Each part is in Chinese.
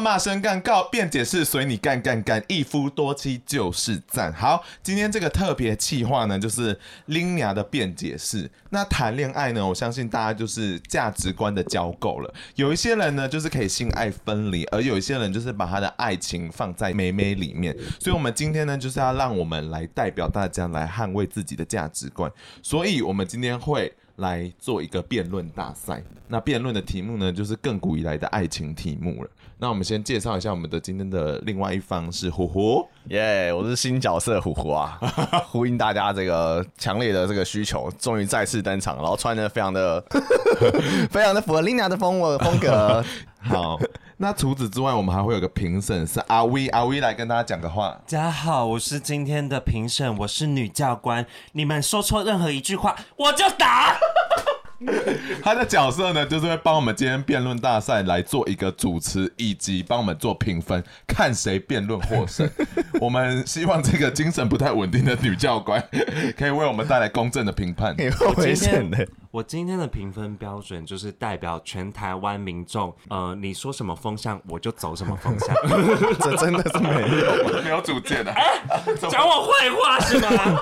骂声干告辩解释随你干干干一夫多妻就是赞。好，今天这个特别企划呢，就是拎娘的辩解释。那谈恋爱呢，我相信大家就是价值观的交媾了。有一些人呢，就是可以性爱分离，而有一些人就是把他的爱情放在妹妹里面。所以，我们今天呢，就是要让我们来代表大家来捍卫自己的价值观。所以我们今天会。来做一个辩论大赛，那辩论的题目呢，就是更古以来的爱情题目了。那我们先介绍一下我们的今天的另外一方是虎虎，耶我是新角色虎虎啊，呼应大家这个强烈的这个需求，终于再次登场，然后穿的非常的 非常的符合 Lina 的风风格，好。那除此之外，我们还会有个评审是阿威，阿威来跟大家讲个话。大家好，我是今天的评审，我是女教官。你们说错任何一句话，我就打。他的角色呢，就是会帮我们今天辩论大赛来做一个主持，以及帮我们做评分，看谁辩论获胜。我们希望这个精神不太稳定的女教官，可以为我们带来公正的评判。危险的。我今天的评分标准就是代表全台湾民众，呃，你说什么风向，我就走什么风向。这真的是没有没有主见的，讲、欸、我坏话是吗？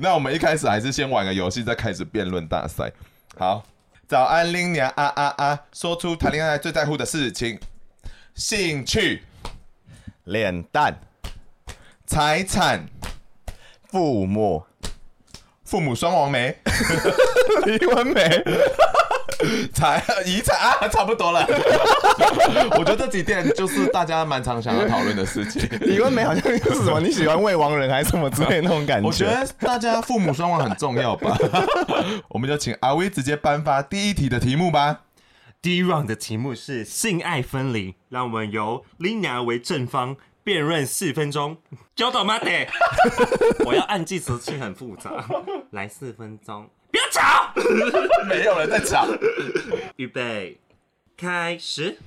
那我们一开始还是先玩个游戏，再开始辩论大赛。好，早安，林娘啊啊啊！说出谈恋爱最在乎的事情：兴趣、脸蛋、财产、父母、父母双亡 没？离婚没？财遗产啊，差不多了。我觉得这几点就是大家蛮常想要讨论的事情。李文梅好像是什么？你喜欢未亡人还是什么之类的那种感觉？我觉得大家父母双亡很重要吧。我们就请阿威直接颁发第一题的题目吧。第一 round 的题目是性爱分离，让我们由 Lina 为正方辩论四分钟。久等吗？得，我要按计时器，很复杂。来四分钟。不要吵！没有人在吵。预备，开始。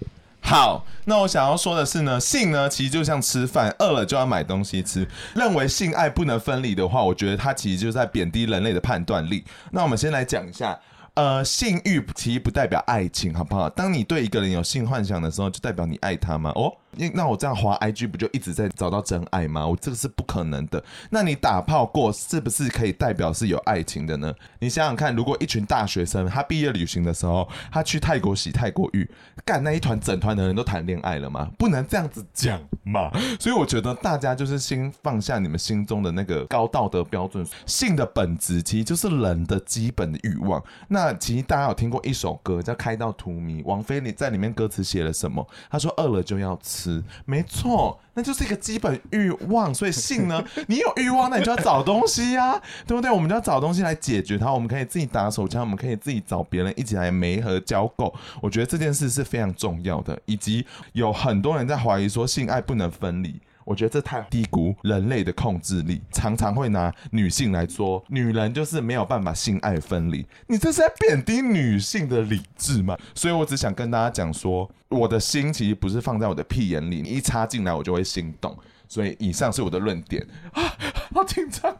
好，那我想要说的是呢，性呢其实就像吃饭，饿了就要买东西吃。认为性爱不能分离的话，我觉得它其实就在贬低人类的判断力。那我们先来讲一下。呃，性欲其实不代表爱情，好不好？当你对一个人有性幻想的时候，就代表你爱他吗？哦，那我这样滑 IG 不就一直在找到真爱吗？我这个是不可能的。那你打炮过是不是可以代表是有爱情的呢？你想想看，如果一群大学生他毕业旅行的时候，他去泰国洗泰国浴，干那一团整团的人都谈恋爱了吗？不能这样子讲嘛。所以我觉得大家就是先放下你们心中的那个高道德标准，性的本质其实就是人的基本的欲望。那那其实大家有听过一首歌叫《开到荼蘼》，王菲你在里面歌词写了什么？他说饿了就要吃，没错，那就是一个基本欲望。所以性呢，你有欲望，那你就要找东西呀、啊，对不对？我们就要找东西来解决它。我们可以自己打手枪，我们可以自己找别人一起来媒和交媾。我觉得这件事是非常重要的，以及有很多人在怀疑说性爱不能分离。我觉得这太低估人类的控制力，常常会拿女性来说，女人就是没有办法性爱分离。你这是在贬低女性的理智吗？所以我只想跟大家讲说，我的心其实不是放在我的屁眼里，你一插进来我就会心动。所以以上是我的论点啊。好紧张。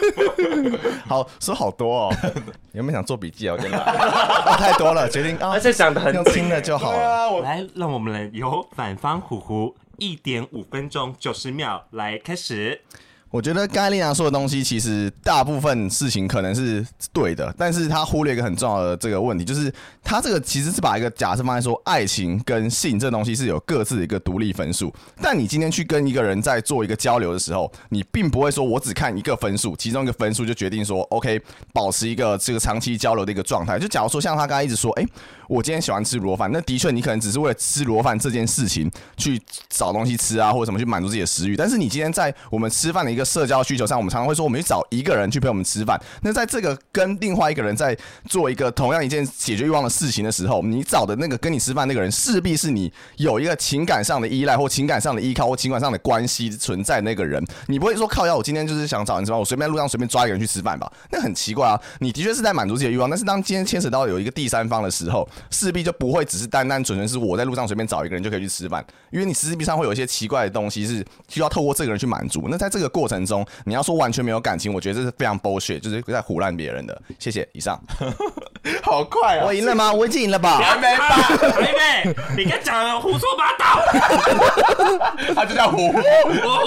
好说好多哦，有没有想做笔记啊？我跟你讲，太多了，决定啊，而且想的很用听的就好了。啊，我来，让我们来由反方虎虎一点五分钟九十秒来开始。我觉得刚才丽娜说的东西，其实大部分事情可能是对的，但是他忽略一个很重要的这个问题，就是他这个其实是把一个假设放在说，爱情跟性这东西是有各自的一个独立分数。但你今天去跟一个人在做一个交流的时候，你并不会说我只看一个分数，其中一个分数就决定说，OK，保持一个这个长期交流的一个状态。就假如说像他刚才一直说，诶，我今天喜欢吃螺饭，那的确你可能只是为了吃螺饭这件事情去找东西吃啊，或者什么去满足自己的食欲。但是你今天在我们吃饭的一个社交需求上，我们常常会说，我们去找一个人去陪我们吃饭。那在这个跟另外一个人在做一个同样一件解决欲望的事情的时候，你找的那个跟你吃饭那个人，势必是你有一个情感上的依赖或情感上的依靠或情感上的关系存在那个人。你不会说靠要，我今天就是想找人吃饭，我随便路上随便抓一个人去吃饭吧？那很奇怪啊！你的确是在满足自己的欲望，但是当今天牵扯到有一个第三方的时候，势必就不会只是单单纯纯是我在路上随便找一个人就可以去吃饭，因为你势必上会有一些奇怪的东西是需要透过这个人去满足。那在这个过程中，你要说完全没有感情，我觉得这是非常 bullshit，就是在胡乱别人的。谢谢，以上。好快啊！我赢了吗？我已经赢了吧？还没吧？还没，你刚讲的胡说八道。他就叫虎虎。虎虎。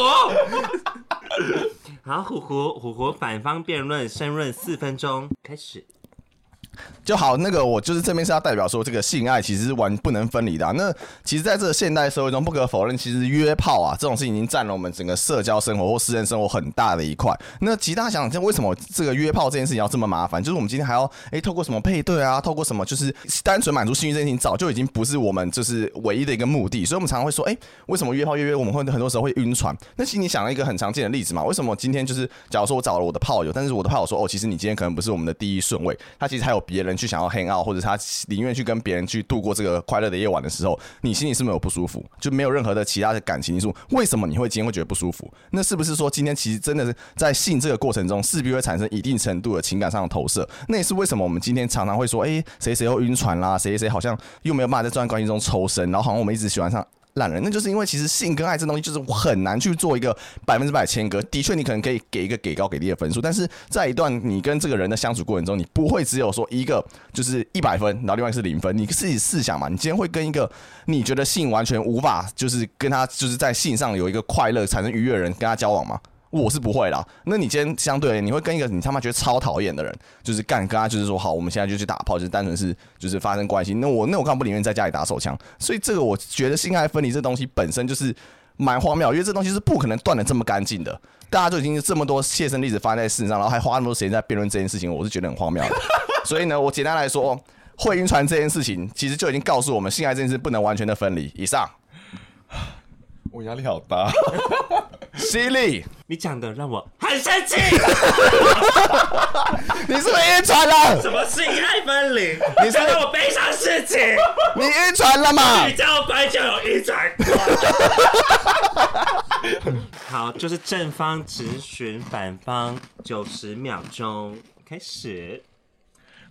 好，虎虎虎虎反方辩论申论四分钟，开始。就好，那个我就是这边是要代表说，这个性爱其实是完不能分离的。那其实，在这个现代社会中，不可否认，其实约炮啊这种事情已经占了我们整个社交生活或私人生活很大的一块。那其他想想，为什么这个约炮这件事情要这么麻烦？就是我们今天还要诶、透过什么配对啊，透过什么，就是单纯满足性欲这件事情，早就已经不是我们就是唯一的一个目的。所以我们常常会说，诶、为什么约炮约约，我们会很多时候会晕船？那其实你想了一个很常见的例子嘛？为什么今天就是假如说我找了我的炮友，但是我的炮友说，哦，其实你今天可能不是我们的第一顺位，他其实还有别人去。想要 hang out，或者他宁愿去跟别人去度过这个快乐的夜晚的时候，你心里是没有不舒服，就没有任何的其他的感情因素。为什么你会今天会觉得不舒服？那是不是说今天其实真的是在性这个过程中，势必会产生一定程度的情感上的投射？那也是为什么我们今天常常会说，哎，谁谁又晕船啦，谁谁好像又没有办法在这段关系中抽身，然后好像我们一直喜欢上。懒人，那就是因为其实性跟爱这东西就是很难去做一个百分之百切割。的确，你可能可以给一个给高给低的分数，但是在一段你跟这个人的相处过程中，你不会只有说一个就是一百分，然后另外一个是零分。你自己试想嘛，你今天会跟一个你觉得性完全无法就是跟他就是在性上有一个快乐产生愉悦的人跟他交往吗？我是不会啦。那你今天相对，你会跟一个你他妈觉得超讨厌的人，就是干跟他就是说好，我们现在就去打炮，就是单纯是就是发生关系。那我那我干不宁愿在家里打手枪？所以这个我觉得性爱分离这东西本身就是蛮荒谬，因为这东西是不可能断的这么干净的。大家就已经这么多切身例子发生在世上，然后还花那么多时间在辩论这件事情，我是觉得很荒谬的。所以呢，我简单来说，会晕船这件事情，其实就已经告诉我们，性爱这件事不能完全的分离。以上。我压力好大，犀利！你讲的让我很生气。你是不是晕船了？什么性爱分离？你说让我悲伤事情？你晕船了吗？你叫我白酒有晕船。好，就是正方直询反方九十秒钟，开始。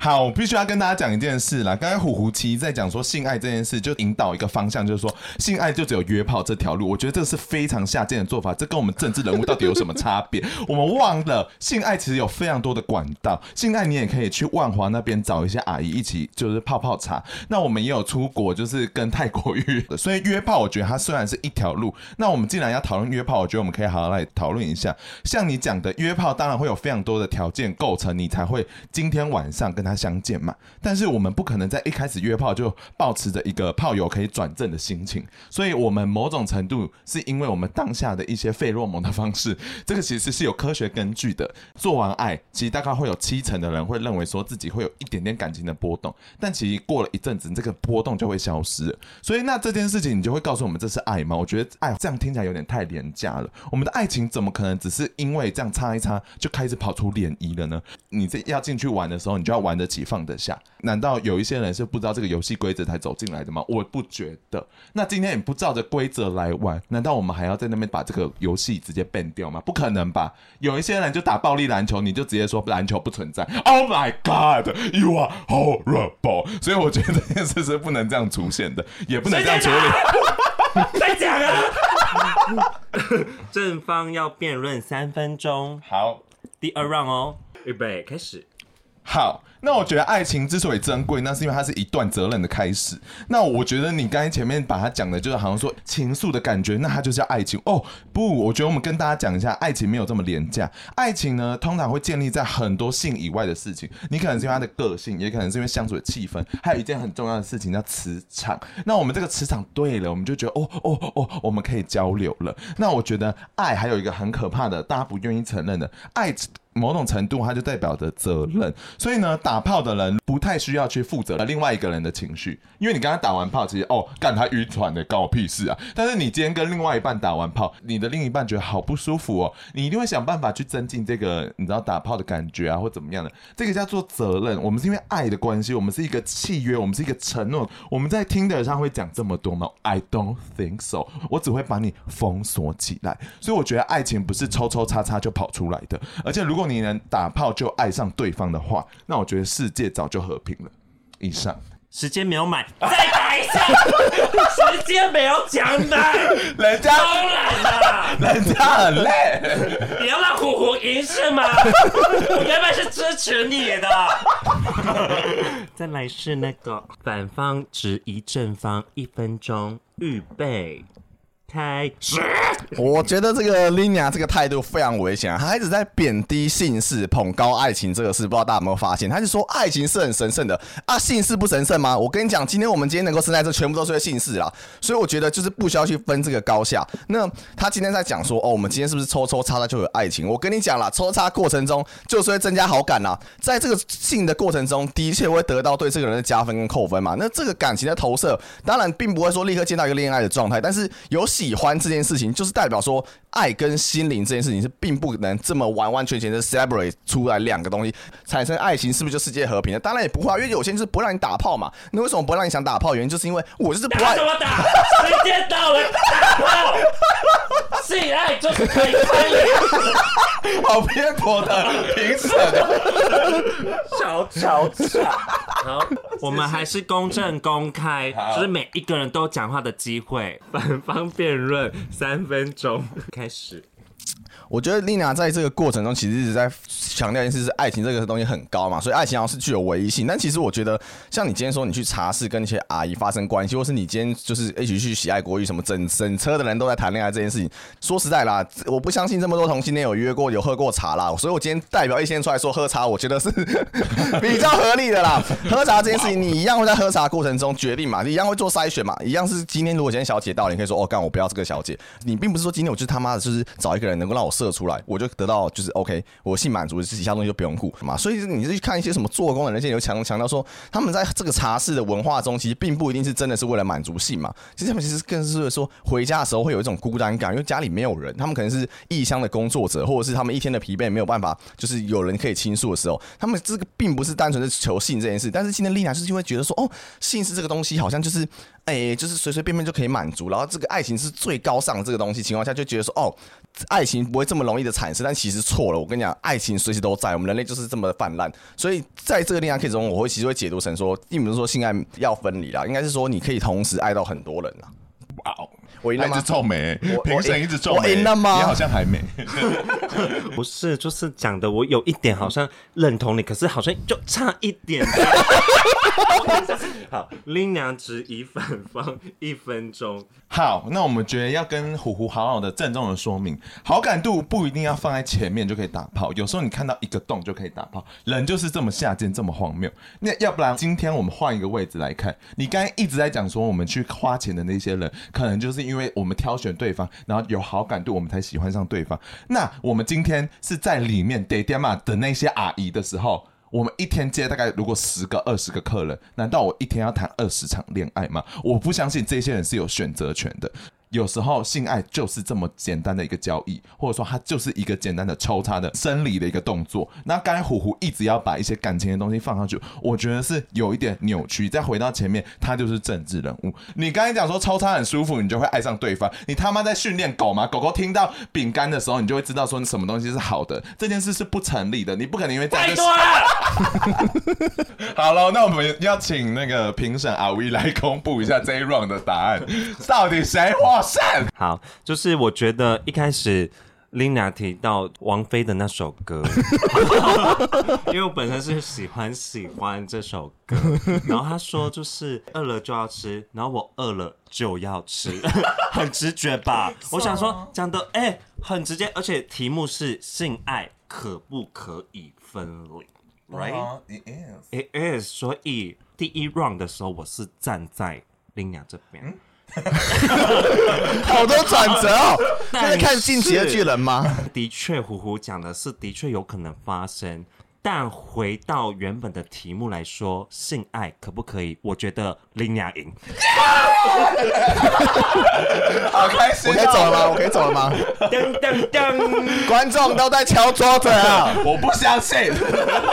好，我必须要跟大家讲一件事啦。刚才虎虎其在讲说性爱这件事，就引导一个方向，就是说性爱就只有约炮这条路。我觉得这是非常下贱的做法。这跟我们政治人物到底有什么差别？我们忘了性爱其实有非常多的管道。性爱你也可以去万华那边找一些阿姨一起就是泡泡茶。那我们也有出国，就是跟泰国约的。所以约炮，我觉得它虽然是一条路。那我们既然要讨论约炮，我觉得我们可以好好来讨论一下。像你讲的约炮，当然会有非常多的条件构成，你才会今天晚上跟他相见嘛，但是我们不可能在一开始约炮就保持着一个炮友可以转正的心情，所以我们某种程度是因为我们当下的一些费洛蒙的方式，这个其实是有科学根据的。做完爱，其实大概会有七成的人会认为说自己会有一点点感情的波动，但其实过了一阵子，这个波动就会消失。所以那这件事情，你就会告诉我们这是爱吗？我觉得爱这样听起来有点太廉价了。我们的爱情怎么可能只是因为这样擦一擦就开始跑出涟漪了呢？你这要进去玩的时候，你就要玩得起放。得下？难道有一些人是不知道这个游戏规则才走进来的吗？我不觉得。那今天你不照着规则来玩，难道我们还要在那边把这个游戏直接 ban 掉吗？不可能吧？有一些人就打暴力篮球，你就直接说篮球不存在。Oh my God, you are horrible！所以我觉得这件事是不能这样出现的，也不能这样处理。再讲啊！正方要辩论三分钟，好，第二 round 哦，预备开始。好，那我觉得爱情之所以珍贵，那是因为它是一段责任的开始。那我觉得你刚才前面把它讲的，就是好像说情愫的感觉，那它就叫爱情哦。不，我觉得我们跟大家讲一下，爱情没有这么廉价。爱情呢，通常会建立在很多性以外的事情。你可能是因为他的个性，也可能是因为相处的气氛，还有一件很重要的事情叫磁场。那我们这个磁场对了，我们就觉得哦哦哦，我们可以交流了。那我觉得爱还有一个很可怕的，大家不愿意承认的爱。某种程度，它就代表着责任。所以呢，打炮的人不太需要去负责另外一个人的情绪，因为你刚刚打完炮，其实哦，干他晕船的，关我屁事啊！但是你今天跟另外一半打完炮，你的另一半觉得好不舒服哦，你一定会想办法去增进这个你知道打炮的感觉啊，或怎么样的。这个叫做责任。我们是因为爱的关系，我们是一个契约，我们是一个承诺。我们在 Tinder 上会讲这么多吗？I don't think so。我只会把你封锁起来。所以我觉得爱情不是抽抽插插就跑出来的，而且如果你能打炮就爱上对方的话，那我觉得世界早就和平了。以上时间没有满，再打一下。时间没有讲满，人家当然了，人家很累。你要让虎虎赢是吗？我原本是支持你的。再来是那个反方质疑正方一分钟，预备。开始，我觉得这个 Lina 这个态度非常危险啊！他一直在贬低姓氏，捧高爱情这个事，不知道大家有没有发现？他就说爱情是很神圣的啊，姓氏不神圣吗？我跟你讲，今天我们今天能够生在这，全部都是因为性事啦。所以我觉得就是不需要去分这个高下。那他今天在讲说，哦，我们今天是不是抽抽插插就有爱情？我跟你讲啦，抽插过程中就是会增加好感啦，在这个性的过程中的确会得到对这个人的加分跟扣分嘛。那这个感情的投射，当然并不会说立刻见到一个恋爱的状态，但是有。喜欢这件事情，就是代表说爱跟心灵这件事情是并不能这么完完全全的 separate 出来两个东西产生爱情，是不是就世界和平了？当然也不会，因为有些人就是不让你打炮嘛。那为什么不让你想打炮？原因就是因为我就是不爱。怎么打？时间到了，打炮。性爱就是可以开脸，好偏颇的评审，小吵吵。好，我们还是公正公开，就是每一个人都讲话的机会。反方辩论三分钟，开始。我觉得丽娜在这个过程中，其实一直在强调一件事，是爱情这个东西很高嘛，所以爱情好像是具有唯一性。但其实我觉得，像你今天说你去茶室跟那些阿姨发生关系，或是你今天就是一起去喜爱国语，什么整整车的人都在谈恋爱这件事情，说实在啦，我不相信这么多同性恋有约过、有喝过茶啦。所以我今天代表一先出来说喝茶，我觉得是 比较合理的啦。喝茶这件事情，你一样会在喝茶过程中决定嘛，你一样会做筛选嘛，一样是今天如果今天小姐到了，你可以说哦，干我不要这个小姐。你并不是说今天我就他妈的就是找一个人能够让我。射出来，我就得到就是 OK，我性满足，这其他东西就不用顾嘛。所以你就去看一些什么做工的人，现在有强强调说，他们在这个茶室的文化中，其实并不一定是真的是为了满足性嘛。其实他们其实更是说，回家的时候会有一种孤单感，因为家里没有人，他们可能是异乡的工作者，或者是他们一天的疲惫没有办法，就是有人可以倾诉的时候，他们这个并不是单纯的求性这件事。但是今天丽娜就是因为觉得说，哦，性是这个东西，好像就是。哎、就是随随便便就可以满足，然后这个爱情是最高尚的这个东西情况下，就觉得说哦，爱情不会这么容易的产生，但其实错了。我跟你讲，爱情随时都在，我们人类就是这么泛滥。所以在这个恋爱 case 中，我会其实会解读成说，并不是说性爱要分离啦，应该是说你可以同时爱到很多人啦。哇哦，我一直皱眉，评审一直皱眉，我赢了吗？你好像还没，不是，就是讲的我有一点好像认同你，可是好像就差一点。好，拎娘只以反方一分钟。好，那我们觉得要跟虎虎好好的郑重的说明，好感度不一定要放在前面就可以打炮，有时候你看到一个洞就可以打炮，人就是这么下贱，这么荒谬。那要不然今天我们换一个位置来看，你刚才一直在讲说我们去花钱的那些人，可能就是因为我们挑选对方，然后有好感度，我们才喜欢上对方。那我们今天是在里面得点嘛的那些阿姨的时候。我们一天接大概如果十个二十个客人，难道我一天要谈二十场恋爱吗？我不相信这些人是有选择权的。有时候性爱就是这么简单的一个交易，或者说它就是一个简单的抽插的生理的一个动作。那刚才虎虎一直要把一些感情的东西放上去，我觉得是有一点扭曲。再回到前面，他就是政治人物。你刚才讲说抽插很舒服，你就会爱上对方。你他妈在训练狗吗？狗狗听到饼干的时候，你就会知道说你什么东西是好的。这件事是不成立的，你不可能因为这样就。好了，那我们要请那个评审阿威来公布一下这一 round 的答案，到底谁画？哇塞！好，就是我觉得一开始 Lina 提到王菲的那首歌，因为我本身是喜欢喜欢这首歌，然后他说就是饿了就要吃，然后我饿了就要吃，很直觉吧？我想说讲的哎很直接，而且题目是性爱可不可以分离？Right? It is. It is. 所以第一 round 的时候，我是站在 Lina 这边。嗯 好多转折哦！在看《进击的巨人》吗？的确，虎虎讲的是的确有可能发生，但回到原本的题目来说，性爱可不可以？我觉得林雅赢。好开心、哦！我可以走了吗？我可以走了吗？噔噔噔！观众都在敲桌子啊！我不相信，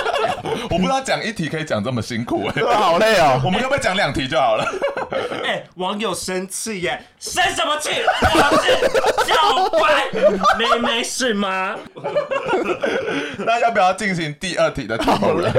我不知道讲一题可以讲这么辛苦哎、欸，好累哦！我们要不要讲两题就好了？哎、欸，网友生气耶！生什么气？我是小白，妹妹是吗？那要不要进行第二题的讨论？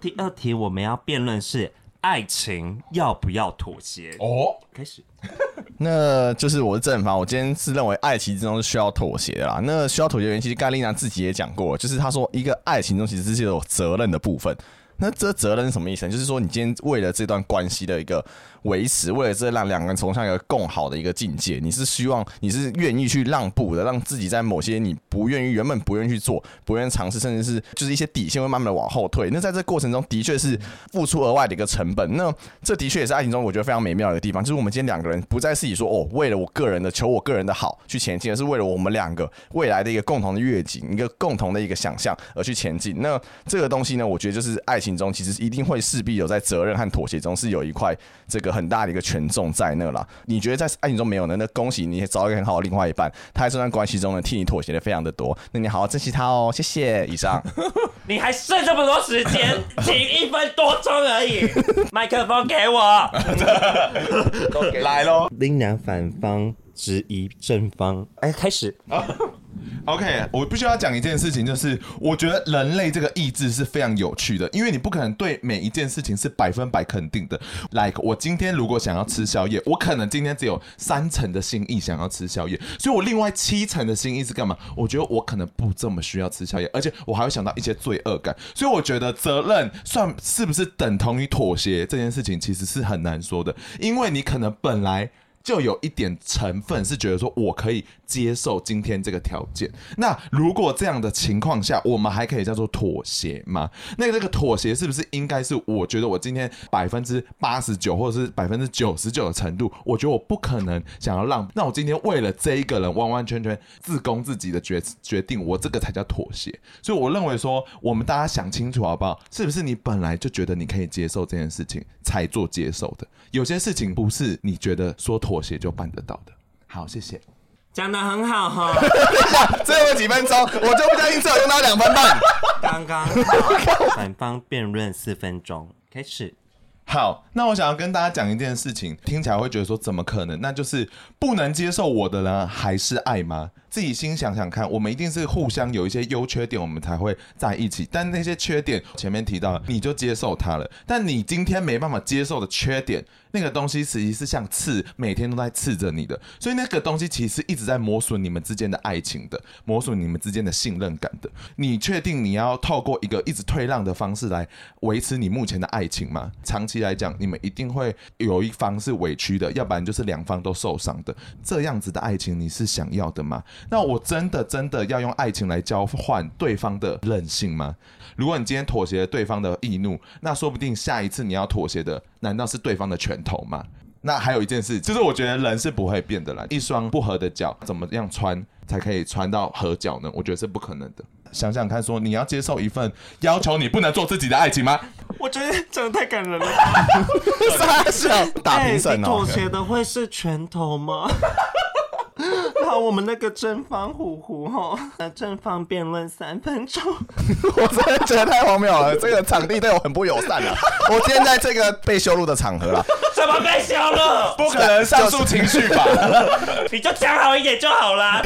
第二题我们要辩论是爱情要不要妥协？哦，开始。那就是我是正方，我今天是认为爱情之中是需要妥协的啦。那需要妥协的原因，其实盖丽娜自己也讲过，就是她说一个爱情中其实是有责任的部分。那这责任是什么意思？就是说，你今天为了这段关系的一个维持，为了这让两个人走向一个更好的一个境界，你是希望你是愿意去让步的，让自己在某些你不愿意、原本不愿意去做、不愿意尝试，甚至是就是一些底线会慢慢的往后退。那在这过程中的确是付出额外的一个成本。那这的确也是爱情中我觉得非常美妙的一个地方，就是我们今天两个人不再是以说哦，为了我个人的求我个人的好去前进，而是为了我们两个未来的一个共同的愿景、一个共同的一个想象而去前进。那这个东西呢，我觉得就是爱情中其实一定会势必有在责任和妥协中是有一块这个很大的一个权重在那啦。你觉得在爱情中没有呢？那恭喜你也找一个很好的另外一半，他在这段关系中呢替你妥协的非常的多。那你好好珍惜他哦，谢谢。以上，你还剩这么多时间，仅一分多钟而已。麦克风给我，来喽。林娘反方质疑正方，哎，开始。OK，我必须要讲一件事情，就是我觉得人类这个意志是非常有趣的，因为你不可能对每一件事情是百分百肯定的。Like 我今天如果想要吃宵夜，我可能今天只有三成的心意想要吃宵夜，所以我另外七成的心意是干嘛？我觉得我可能不这么需要吃宵夜，而且我还会想到一些罪恶感，所以我觉得责任算是不是等同于妥协这件事情，其实是很难说的，因为你可能本来。就有一点成分是觉得说，我可以接受今天这个条件。那如果这样的情况下，我们还可以叫做妥协吗？那这个妥协是不是应该是？我觉得我今天百分之八十九或者是百分之九十九的程度，我觉得我不可能想要让。那我今天为了这一个人完完全全自攻自己的决决定，我这个才叫妥协。所以我认为说，我们大家想清楚好不好？是不是你本来就觉得你可以接受这件事情才做接受的？有些事情不是你觉得说妥。妥协就办得到的，好，谢谢，讲得很好哈。最后几分钟，我就不相信只有用到两分半。刚刚反方辩论四分钟，开始。好，那我想要跟大家讲一件事情，听起来会觉得说怎么可能？那就是不能接受我的人还是爱吗？自己心想想看，我们一定是互相有一些优缺点，我们才会在一起。但那些缺点前面提到，你就接受它了。但你今天没办法接受的缺点，那个东西实际是像刺，每天都在刺着你的。所以那个东西其实一直在磨损你们之间的爱情的，磨损你们之间的信任感的。你确定你要透过一个一直退让的方式来维持你目前的爱情吗？长期来讲，你们一定会有一方是委屈的，要不然就是两方都受伤的。这样子的爱情，你是想要的吗？那我真的真的要用爱情来交换对方的任性吗？如果你今天妥协了对方的易怒，那说不定下一次你要妥协的，难道是对方的拳头吗？那还有一件事，就是我觉得人是不会变的啦。一双不合的脚，怎么样穿才可以穿到合脚呢？我觉得是不可能的。想想看，说你要接受一份要求你不能做自己的爱情吗？我觉得真的太感人了。傻笑，打评审哦。妥协的会是拳头吗？好，我们那个正方虎虎哈，那正方辩论三分钟，我真的觉得太荒谬了。这个场地对我很不友善了。我今天在这个被羞辱的场合了，怎么被羞辱？不可能上述情绪吧？你就讲好一点就好了。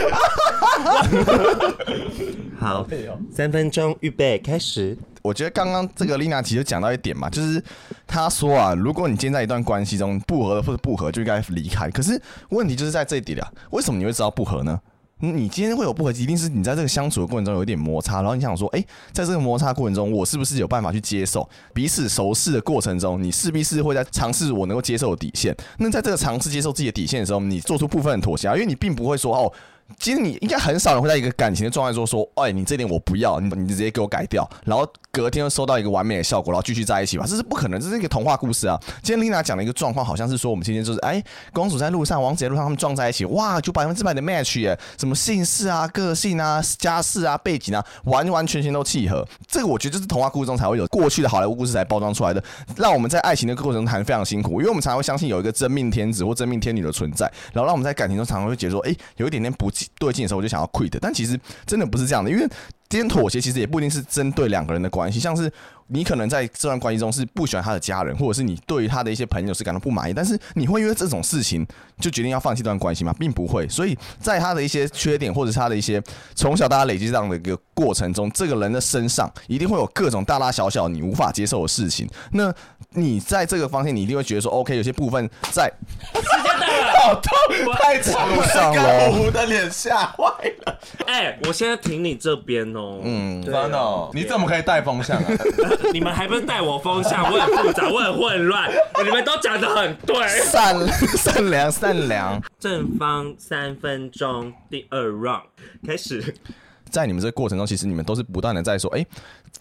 好，三分钟，预备开始。我觉得刚刚这个丽娜其实讲到一点嘛，就是她说啊，如果你今天在一段关系中不合或者不合，就应该离开。可是问题就是在这一点啊，为什么你会知道不合呢？你今天会有不合，一定是你在这个相处的过程中有一点摩擦，然后你想说，哎、在这个摩擦过程中，我是不是有办法去接受彼此熟识的过程中，你势必是会在尝试我能够接受的底线。那在这个尝试接受自己的底线的时候，你做出部分的妥协，因为你并不会说哦。其实你应该很少人会在一个感情的状态说说，哎，你这点我不要，你你直接给我改掉，然后隔天又收到一个完美的效果，然后继续在一起吧，这是不可能，这是一个童话故事啊。今天丽娜讲的一个状况，好像是说我们今天就是，哎，公主在路上，王子在路上，他们撞在一起，哇，就百分之百的 match 耶，什么姓氏啊、个性啊、家世啊、背景啊，完完全全都契合。这个我觉得就是童话故事中才会有过去的好莱坞故事才包装出来的，让我们在爱情的过程中谈非常辛苦，因为我们常常会相信有一个真命天子或真命天女的存在，然后让我们在感情中常常会觉得说，哎，有一点点不对劲的时候，我就想要。quit，但其实真的不是这样的，因为今天妥协其实也不一定是针对两个人的关系，像是。你可能在这段关系中是不喜欢他的家人，或者是你对于他的一些朋友是感到不满意，但是你会因为这种事情就决定要放弃这段关系吗？并不会。所以在他的一些缺点，或者是他的一些从小到大累积这样的一个过程中，这个人的身上一定会有各种大大小小你无法接受的事情。那你在这个方向，你一定会觉得说，OK，有些部分在时间到了，好痛，太长了，上了，我的脸吓坏了。哎、欸，我现在停你这边哦。嗯，真的、哦，你怎么可以带风向啊？你们还不是带我风向？我很复杂，我很混乱。你们都讲的很对，善善良善良。正方三分钟，第二 round 开始。在你们这个过程中，其实你们都是不断的在说，哎、欸。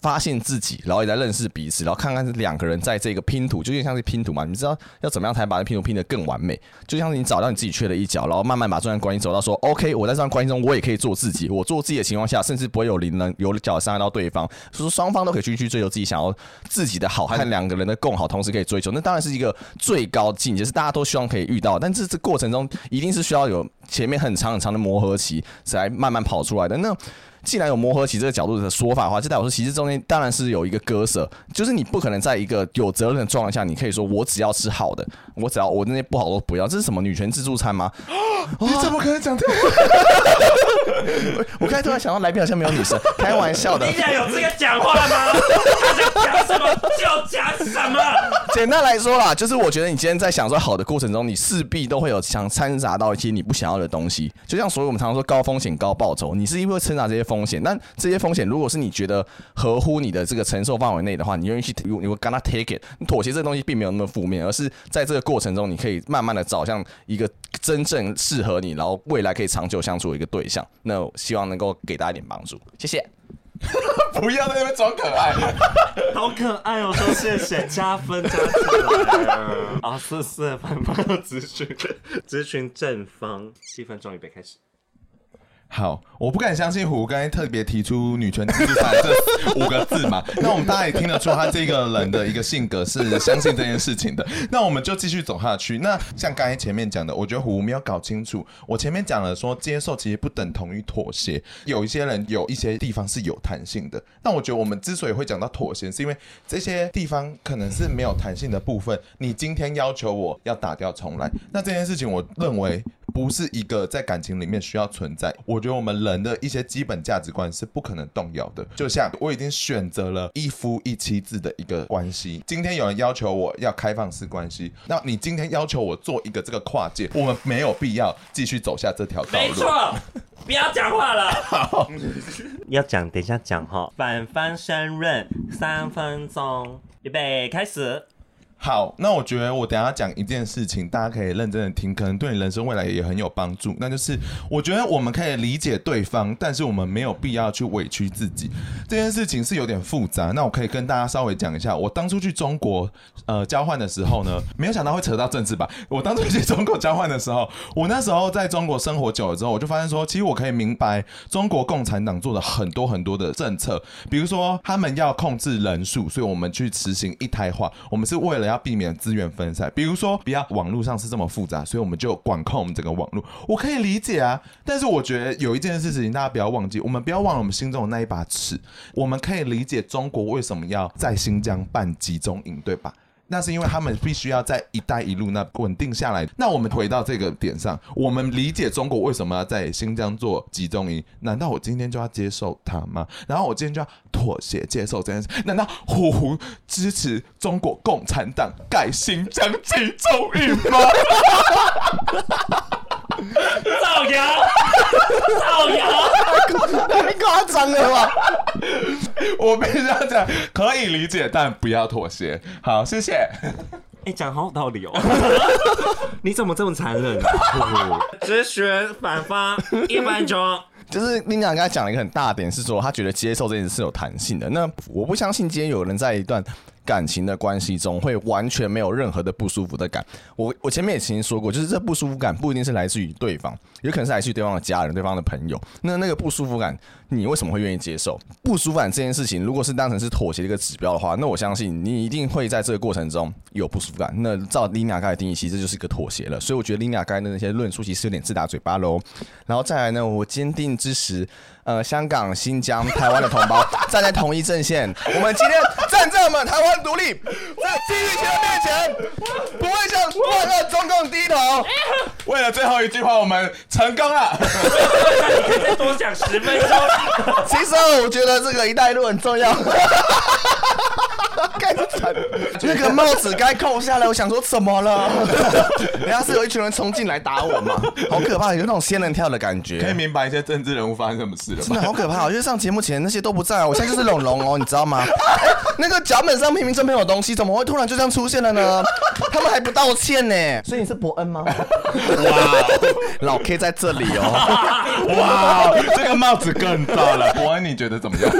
发现自己，然后也在认识彼此，然后看看是两个人在这个拼图，就像是拼图嘛。你知道要怎么样才把这拼图拼得更完美？就像是你找到你自己缺的一角，然后慢慢把这段关系走到说，OK，我在这段关系中我也可以做自己。我做自己的情况下，甚至不会有零人有脚伤害到对方，所以说双方都可以去去追求自己想要自己的好，和两个人的共好，同时可以追求。那当然是一个最高境界，是大家都希望可以遇到。但这这过程中一定是需要有前面很长很长的磨合期，才慢慢跑出来的。那。既然有磨合期这个角度的说法的话，就代表说其实中间当然是有一个割舍，就是你不可能在一个有责任的状态下，你可以说我只要吃好的，我只要我那些不好都不要，这是什么女权自助餐吗？你怎么可能讲这个？我刚才突然想到来宾好像没有女生，开玩笑的。你现在有这个讲话吗？他想讲什么就讲什么。简单来说啦，就是我觉得你今天在享受好的过程中，你势必都会有想掺杂到一些你不想要的东西。就像所以我们常常说高风险高报酬，你是因为掺杂这些风险。但这些风险如果是你觉得合乎你的这个承受范围内的话，你愿意去，你会 gonna take it。你妥协这个东西并没有那么负面，而是在这个过程中，你可以慢慢的找向一个真正适合你，然后未来可以长久相处的一个对象。那我希望能够给大家一点帮助，谢谢。不要在那边装可爱，好可爱哦！说谢谢，加分加起来 啊！四四分帮我咨询咨询正方，七分钟预备开始。好，我不敢相信虎刚才特别提出“女权自助餐”这五个字嘛。那我们大家也听得出他这个人的一个性格是相信这件事情的。那我们就继续走下去。那像刚才前面讲的，我觉得虎没有搞清楚。我前面讲了说，接受其实不等同于妥协。有一些人有一些地方是有弹性的。那我觉得我们之所以会讲到妥协，是因为这些地方可能是没有弹性的部分。你今天要求我要打掉重来，那这件事情我认为。不是一个在感情里面需要存在。我觉得我们人的一些基本价值观是不可能动摇的。就像我已经选择了一夫一妻制的一个关系，今天有人要求我要开放式关系，那你今天要求我做一个这个跨界，我们没有必要继续走下这条道路。没错，不要讲话了。好，要讲，等一下讲哈。反方申论三分钟，预备开始。好，那我觉得我等下讲一件事情，大家可以认真的听，可能对你人生未来也很有帮助。那就是我觉得我们可以理解对方，但是我们没有必要去委屈自己。这件事情是有点复杂。那我可以跟大家稍微讲一下，我当初去中国呃交换的时候呢，没有想到会扯到政治吧？我当初去中国交换的时候，我那时候在中国生活久了之后，我就发现说，其实我可以明白中国共产党做的很多很多的政策，比如说他们要控制人数，所以我们去实行一胎化，我们是为了。要避免资源分散，比如说不要网络上是这么复杂，所以我们就管控我们整个网络。我可以理解啊，但是我觉得有一件事情大家不要忘记，我们不要忘了我们心中的那一把尺。我们可以理解中国为什么要在新疆办集中营，对吧？那是因为他们必须要在“一带一路”那稳定下来。那我们回到这个点上，我们理解中国为什么要在新疆做集中营？难道我今天就要接受它吗？然后我今天就要妥协接受这件事？难道虎虎支持中国共产党盖新疆集中营吗？造谣，造谣，太夸张了吧？我必须要讲，可以理解，但不要妥协。好，谢谢。哎、欸，讲好有道理哦。你怎么这么残忍呢、啊？直学反方一分钟。就是林娘刚才讲了一个很大点，是说他觉得接受这件事是有弹性的。那我不相信今天有人在一段感情的关系中会完全没有任何的不舒服的感。我我前面也曾经说过，就是这不舒服感不一定是来自于对方，有可能是来自于对方的家人、对方的朋友。那那个不舒服感，你为什么会愿意接受？不舒服感这件事情，如果是当成是妥协的一个指标的话，那我相信你一定会在这个过程中有不舒服感。那照 Lina 刚才定义，其实这就是一个妥协了。所以我觉得林雅刚才的那些论述其实有点自打嘴巴喽。然后再来呢，我坚定支持呃香港、新疆、台湾的同胞 站在同一阵线。我们今天站在我们台湾。独立在金玉其的面前，不会向万恶中共低头。为了最后一句话，我们成功了。你可以再多讲十分钟。其实我觉得这个“一带一路”很重要。该惨，那个帽子该扣下来。我想说，怎么了？人家是有一群人冲进来打我嘛？好可怕，有那种仙人跳的感觉。可以明白一些政治人物发生什么事了吗？真的好可怕，因为上节目前那些都不在，我现在就是龙龙哦，你知道吗？欸、那个脚本上明明这边有东西，怎么会突然就这样出现了呢？他们还不道歉呢。所以你是伯恩吗？哇，老 K 在这里哦。哇，这个帽子更大了。伯恩，你觉得怎么样？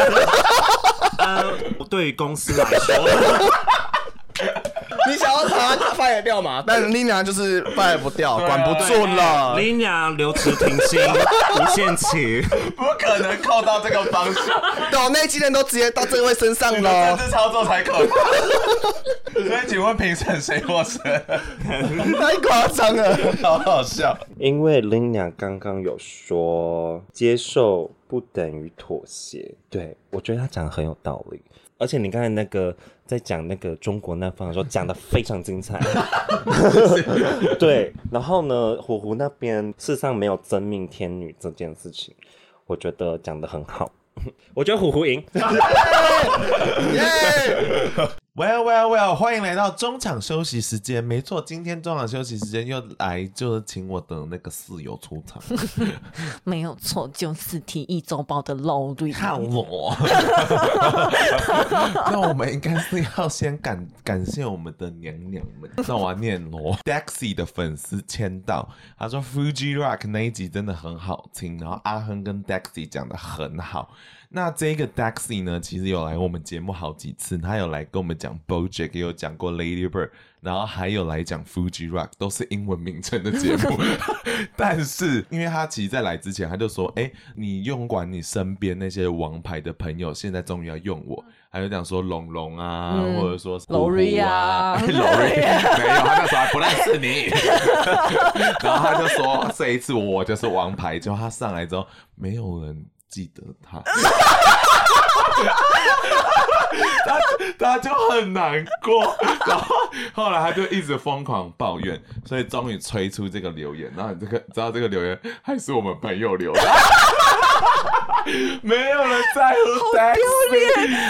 呃，对于公司来说，你想要把他 fire 掉嘛？但是 Lina 就是 fire 不掉，管不住了。Lina 留职停薪，无限期，不可能扣到这个方式。对，那几人都直接到这位身上了。政治操作才可能。所以，请问评审谁获胜？太夸张了，好好笑。因为 Lina 刚刚有说接受。不等于妥协，对，我觉得他讲的很有道理，而且你刚才那个在讲那个中国那方的时候，讲的非常精彩，对，然后呢，虎狐那边世上没有真命天女这件事情，我觉得讲的很好，我觉得虎虎赢。Well, well, well！欢迎来到中场休息时间。没错，今天中场休息时间又来，就是请我的那个室友出场。没有错，就是《体液周报》的 Lori。看我。那我们应该是要先感感谢我们的娘娘们。那我要念罗 Dexy 的粉丝签到，他说 Fuji Rock 那一集真的很好听，然后阿亨跟 Dexy 讲的很好。那这个 Daxy 呢，其实有来我们节目好几次，他有来跟我们讲 BoJack，也有讲过 Lady Bird，然后还有来讲 Fuji Rock，都是英文名称的节目。但是，因为他其实在来之前，他就说：“哎、欸，你用管你身边那些王牌的朋友，现在终于要用我。”还有讲说龙龙啊，嗯、或者说 Lori 啊，Lori 没有，他那时候还不认识你。然后他就说：“这一次我就是王牌。”就他上来之后，没有人。记得他，他他就很难过，然后后来他就一直疯狂抱怨，所以终于催出这个留言。然后你这个知道这个留言还是我们朋友留的。没有人在乎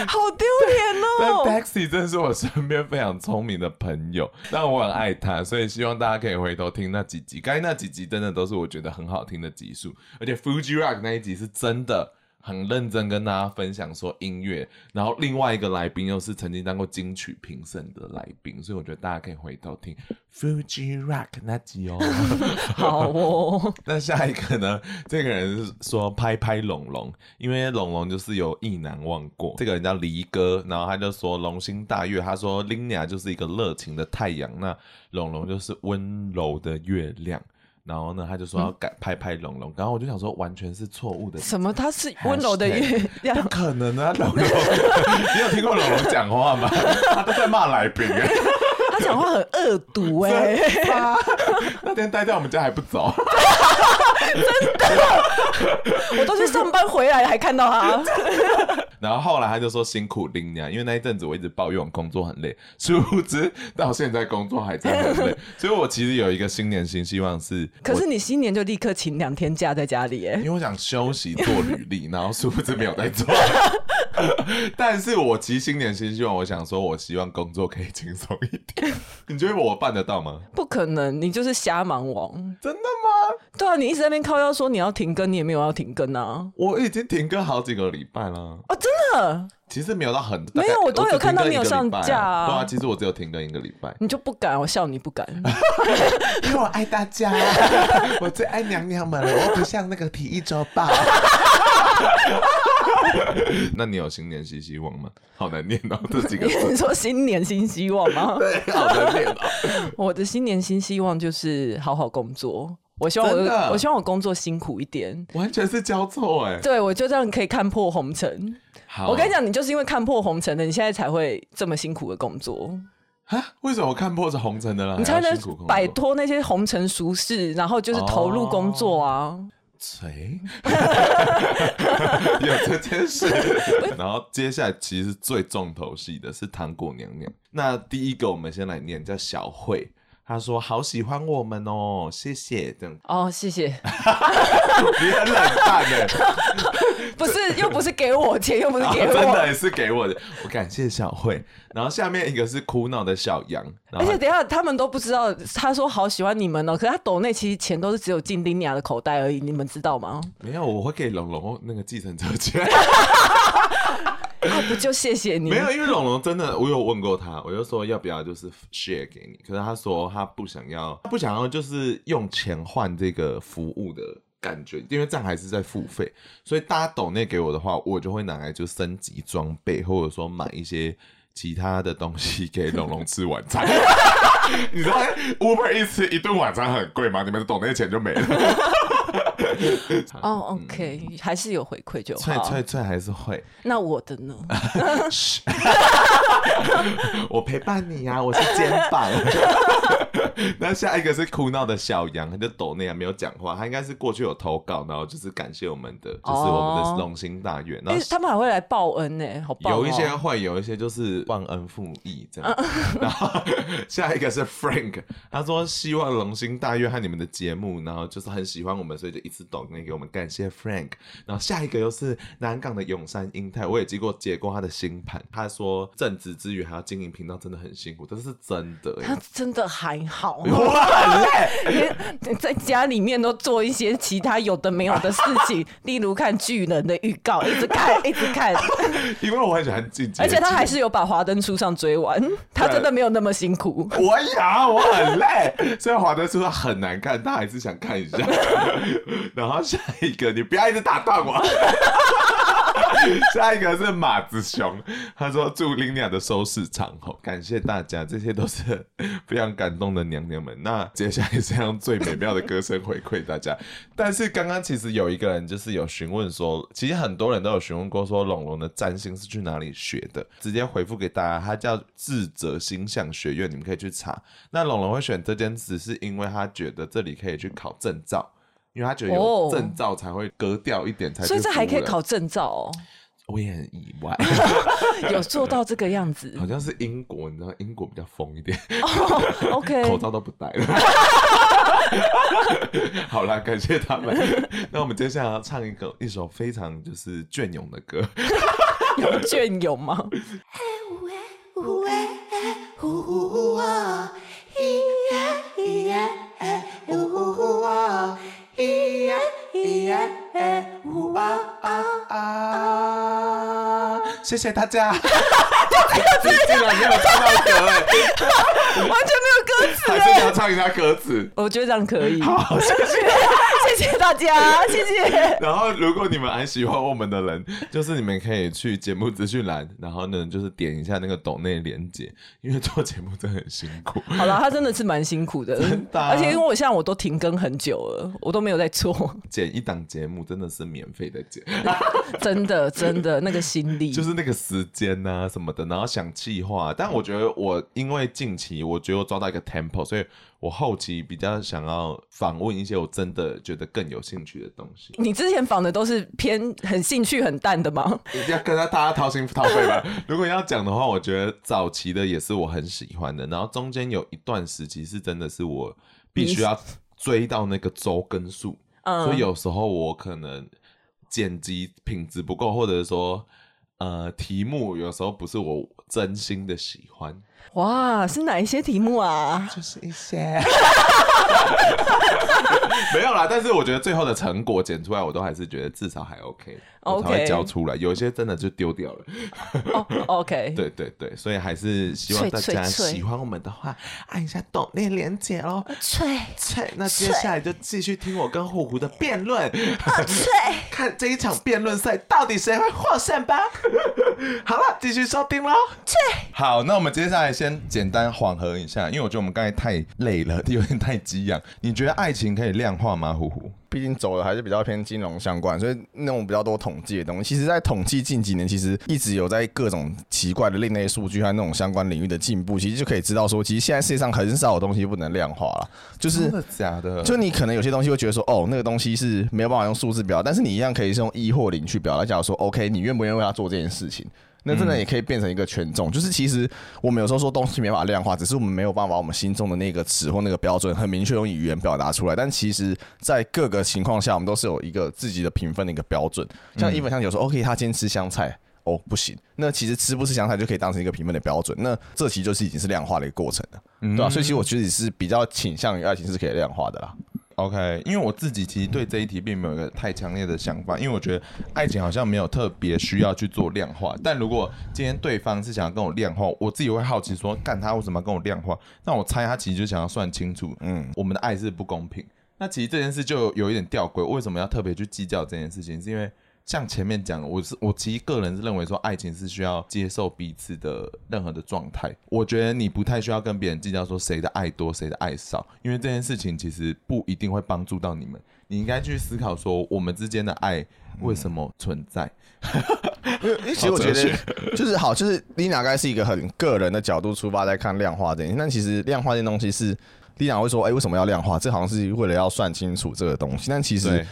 好丢脸哦！但 Daxy 真的是我身边非常聪明的朋友，但我很爱他，所以希望大家可以回头听那几集，刚才那几集真的都是我觉得很好听的集数，而且 Fuji Rock 那一集是真的。很认真跟大家分享说音乐，然后另外一个来宾又是曾经当过金曲评审的来宾，所以我觉得大家可以回头听 Fuji Rock 那集哦。好哦。那下一个呢？这个人是说拍拍龙龙，因为龙龙就是有意难忘过。这个人叫黎哥，然后他就说龙心大悦，他说 Lina 就是一个热情的太阳，那龙龙就是温柔的月亮。然后呢，他就说要改拍拍龙龙，然后我就想说，完全是错误的。什么？他是温柔的月亮？不可能啊，龙龙！你有听过龙龙讲话吗？他都在骂来宾哎。他讲话很恶毒 哎。那天待在我们家还不走。真的，我都是上班回来还看到他。然后后来他就说辛苦林娘，因为那一阵子我一直抱怨我工作很累，殊不知到现在工作还在很累，所以我其实有一个新年新希望是，可是你新年就立刻请两天假在家里耶因？为我想休息做履历，然后殊不知没有在做。但是我其实新年新希望，我想说，我希望工作可以轻松一点。你觉得我办得到吗？不可能，你就是瞎忙王。真的吗？对啊，你一直在那边靠腰说你要停更，你也没有要停更啊。我已经停更好几个礼拜了。哦，真的？其实没有到很没有，我都有看到你有上架啊。对啊，其实我只有停更一个礼拜。你就不敢？我笑你不敢，因为我爱大家，我最爱娘娘们了。我不像那个体育周报。那你有新年新希望吗？好难念哦，这几个字。你说新年新希望吗？对，好难念哦。我的新年新希望就是好好工作。我希望我，我希望我工作辛苦一点。完全是交错哎。对，我就这样可以看破红尘。好，我跟你讲，你就是因为看破红尘的，你现在才会这么辛苦的工作啊？为什么我看破是红尘的了？你才能摆脱那些红尘俗世，然后就是投入工作啊。谁？有这件事。然后接下来其实最重头戏的是糖果娘娘。那第一个我们先来念，叫小慧。他说：“好喜欢我们哦，谢谢。”这样哦，谢谢。你很冷淡的 不是，又不是给我钱，又不是给我，哦、真的也是给我的。我感谢小慧。然后下面一个是苦恼的小杨，而且等一下他们都不知道，他说好喜欢你们哦，可是他抖内其实钱都是只有进丁尼亚的口袋而已，你们知道吗？没有，我会给龙龙那个继承者钱。啊，不就谢谢你？没有，因为龙龙真的，我有问过他，我就说要不要就是 share 给你，可是他说他不想要，他不想要就是用钱换这个服务的感觉，因为这样还是在付费，所以大家抖那给我的话，我就会拿来就升级装备，或者说买一些其他的东西给龙龙吃晚餐。你知道 Uber 一吃一顿晚餐很贵吗？你们抖内钱就没了。哦、oh,，OK，、嗯、还是有回馈就好。脆脆脆还是会。那我的呢？我陪伴你呀、啊，我是肩膀。那下一个是哭闹的小杨，他就抖那样，没有讲话。他应该是过去有投稿，然后就是感谢我们的，就是我们的龙心大悦。然后、欸、他们还会来报恩呢，好棒、哦。有一些会，有一些就是忘恩负义这样。然后下一个是 Frank，他说希望龙心大悦和你们的节目，然后就是很喜欢我们，所以就一直抖那给我们，感谢 Frank。然后下一个又是南港的永山英泰，我也经过解过他的星盘，他说正职之余还要经营频道，真的很辛苦，这是真的。他真的还好。我 很累，在家里面都做一些其他有的没有的事情，例如看巨人的预告，一直看，一直看。因为我很喜欢进击，而且他还是有把华灯初上追完，他真的没有那么辛苦。我呀，我很累，虽然华灯初上很难看，但还是想看一下。然后下一个，你不要一直打断我。下一个是马子熊，他说祝林雅的收视长虹，感谢大家，这些都是非常感动的娘娘们。那接下来是用最美妙的歌声回馈大家。但是刚刚其实有一个人就是有询问说，其实很多人都有询问过说龙龙的占星是去哪里学的，直接回复给大家，他叫智者星象学院，你们可以去查。那龙龙会选这间只是因为他觉得这里可以去考证照。因为他觉得有证照才会格调一点，才所以这还可以考证照哦。我也很意外，有做到这个样子。好像是英国，你知道英国比较疯一点。Oh, OK，口罩都不戴了。好啦，感谢他们。那我们接下来要唱一个一首非常就是隽永的歌。有隽永吗？谢谢大家。竟然没有唱到歌，完全没有歌词。还是你要唱一下歌词？我觉得这样可以。好，谢谢，谢谢大家，谢谢。然后，如果你们还喜欢我们的人，就是你们可以去节目资讯栏，然后呢，就是点一下那个抖内连接，因为做节目真的很辛苦。好了，他真的是蛮辛苦的，真的。而且因为我现在我都停更很久了，我都没有在做。剪一档节目真的是免费的剪，真的真的那个心力，就是那个时间啊什么的，然后想计划。但我觉得我因为近期我觉得我抓到一个 tempo，所以我后期比较想要访问一些我真的觉得。更有兴趣的东西。你之前访的都是偏很兴趣很淡的吗？要跟他大家掏心掏肺吧。如果要讲的话，我觉得早期的也是我很喜欢的，然后中间有一段时期是真的是我必须要追到那个周根数，嗯，所以有时候我可能剪辑品质不够，或者说呃题目有时候不是我真心的喜欢。哇，是哪一些题目啊？就是一些，没有啦。但是我觉得最后的成果剪出来，我都还是觉得至少还 OK，我才会交出来。有些真的就丢掉了。哦，OK，对对对，所以还是希望大家喜欢我们的话，按一下懂内连接喽。脆脆，那接下来就继续听我跟虎虎的辩论。脆，看这一场辩论赛到底谁会获胜吧。好了，继续收听喽。去，好，那我们接下来先简单缓和一下，因为我觉得我们刚才太累了，有点太激昂。你觉得爱情可以量化吗？虎虎？毕竟走的还是比较偏金融相关，所以那种比较多统计的东西。其实，在统计近几年，其实一直有在各种奇怪的另类数据和那种相关领域的进步，其实就可以知道说，其实现在世界上很少有东西不能量化了。就是 真的假的？就你可能有些东西会觉得说，哦，那个东西是没有办法用数字表，但是你一样可以是用一或零去表达。假如说，OK，你愿不愿意为他做这件事情？那真的也可以变成一个权重，就是其实我们有时候说东西没法量化，只是我们没有办法把我们心中的那个尺或那个标准很明确用语言表达出来。但其实，在各个情况下，我们都是有一个自己的评分的一个标准。像一本像有时候 OK，他今天吃香菜哦不行，那其实吃不吃香菜就可以当成一个评分的标准。那这其实就是已经是量化的一个过程了，对吧？所以其实我觉得是比较倾向于爱情是可以量化的啦。OK，因为我自己其实对这一题并没有一个太强烈的想法，因为我觉得爱情好像没有特别需要去做量化。但如果今天对方是想要跟我量化，我自己会好奇说，干他为什么要跟我量化？那我猜他其实就想要算清楚，嗯，我们的爱是不公平。那其实这件事就有一点吊诡，为什么要特别去计较这件事情？是因为。像前面讲，我是我其实个人是认为说，爱情是需要接受彼此的任何的状态。我觉得你不太需要跟别人计较说谁的爱多，谁的爱少，因为这件事情其实不一定会帮助到你们。你应该去思考说，我们之间的爱为什么存在？因为其实我觉得 就是好，就是 Lina 该是一个很个人的角度出发在看量化这件事。但其实量化这东西是 Lina 会说，哎，为什么要量化？这好像是为了要算清楚这个东西。但其实。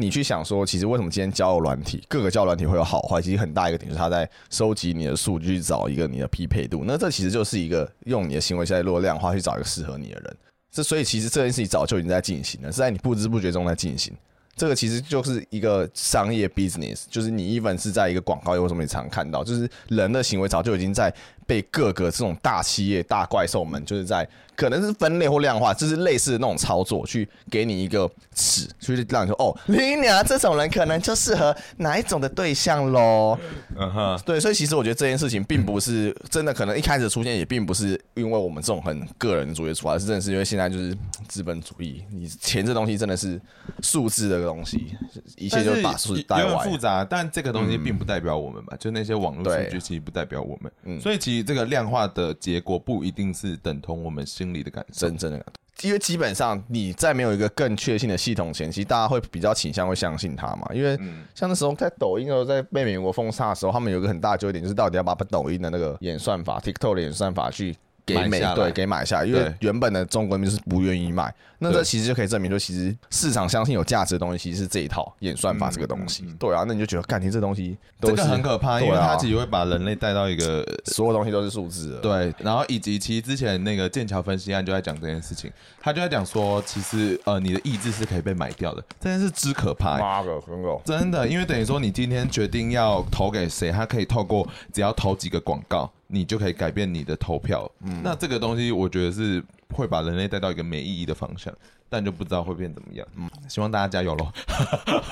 你去想说，其实为什么今天交友软体各个交友软体会有好坏？其实很大一个点是他在收集你的数据，找一个你的匹配度。那这其实就是一个用你的行为在做量化，去找一个适合你的人。这所以其实这件事情早就已经在进行了，是在你不知不觉中在进行。这个其实就是一个商业 business，就是你 even 是在一个广告业为什么你常看到，就是人的行为早就已经在被各个这种大企业大怪兽们就是在。可能是分类或量化，就是类似的那种操作，去给你一个尺，去让你说哦，Lina 这种人可能就适合哪一种的对象喽。嗯哼，对，所以其实我觉得这件事情并不是真的，可能一开始出现也并不是因为我们这种很个人主义出发，是真的是因为现在就是资本主义，你钱这东西真的是数字的东西，一切就把数字带歪。有点复杂，但这个东西并不代表我们吧？嗯、就那些网络数据其实不代表我们。嗯，所以其实这个量化的结果不一定是等同我们心。你的感受，真正的感受，因为基本上你在没有一个更确信的系统前，其实大家会比较倾向会相信他嘛。因为像那时候在抖音的时候，在被美国封杀的时候，他们有一个很大的纠点，就是到底要把抖音的那个演算法、TikTok 的演算法去给美对给买下，因为原本的中国人民是不愿意卖。那这其实就可以证明，就其实市场相信有价值的东西，其实是这一套演算法这个东西。对啊，那你就觉得，感情这东西这个很可怕，因为它其实会把人类带到一个所有东西都是数字。对，然后以及其实之前那个剑桥分析案就在讲这件事情，他就在讲说，其实呃你的意志是可以被买掉的，这件事之可怕。妈的，真的，因为等于说你今天决定要投给谁，他可以透过只要投几个广告，你就可以改变你的投票。嗯，那这个东西我觉得是。会把人类带到一个没意义的方向，但就不知道会变怎么样。嗯，希望大家加油喽。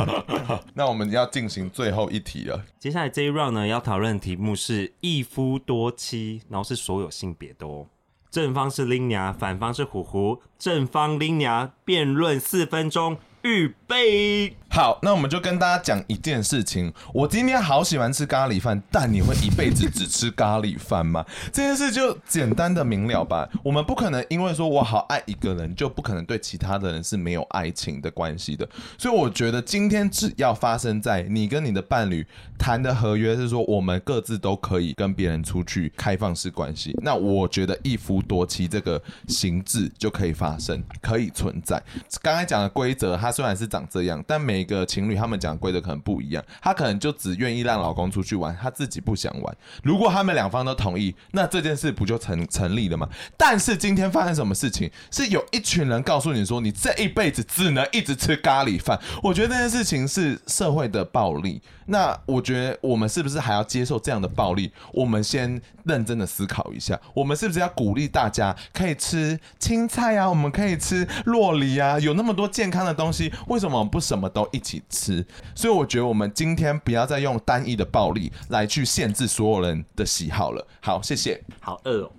那我们要进行最后一题了。接下来这一 round 呢，要讨论的题目是一夫多妻，然后是所有性别的哦。正方是 Lina，反方是虎虎。正方 Lina 辩论四分钟，预备。好，那我们就跟大家讲一件事情。我今天好喜欢吃咖喱饭，但你会一辈子只吃咖喱饭吗？这件事就简单的明了吧。我们不可能因为说我好爱一个人，就不可能对其他的人是没有爱情的关系的。所以我觉得今天只要发生在你跟你的伴侣谈的合约是说，我们各自都可以跟别人出去开放式关系，那我觉得一夫多妻这个形制就可以发生，可以存在。刚才讲的规则，它虽然是长这样，但每个情侣他们讲的规则可能不一样。他可能就只愿意让老公出去玩，他自己不想玩。如果他们两方都同意，那这件事不就成成立了吗？但是今天发生什么事情？是有一群人告诉你说，你这一辈子只能一直吃咖喱饭。我觉得这件事情是社会的暴力。那我觉得我们是不是还要接受这样的暴力？我们先认真的思考一下，我们是不是要鼓励大家可以吃青菜啊？我们可以吃洛梨啊？有那么多健康的东西，为什么我们不什么都一起吃？所以我觉得我们今天不要再用单一的暴力来去限制所有人的喜好了。好，谢谢。好饿哦。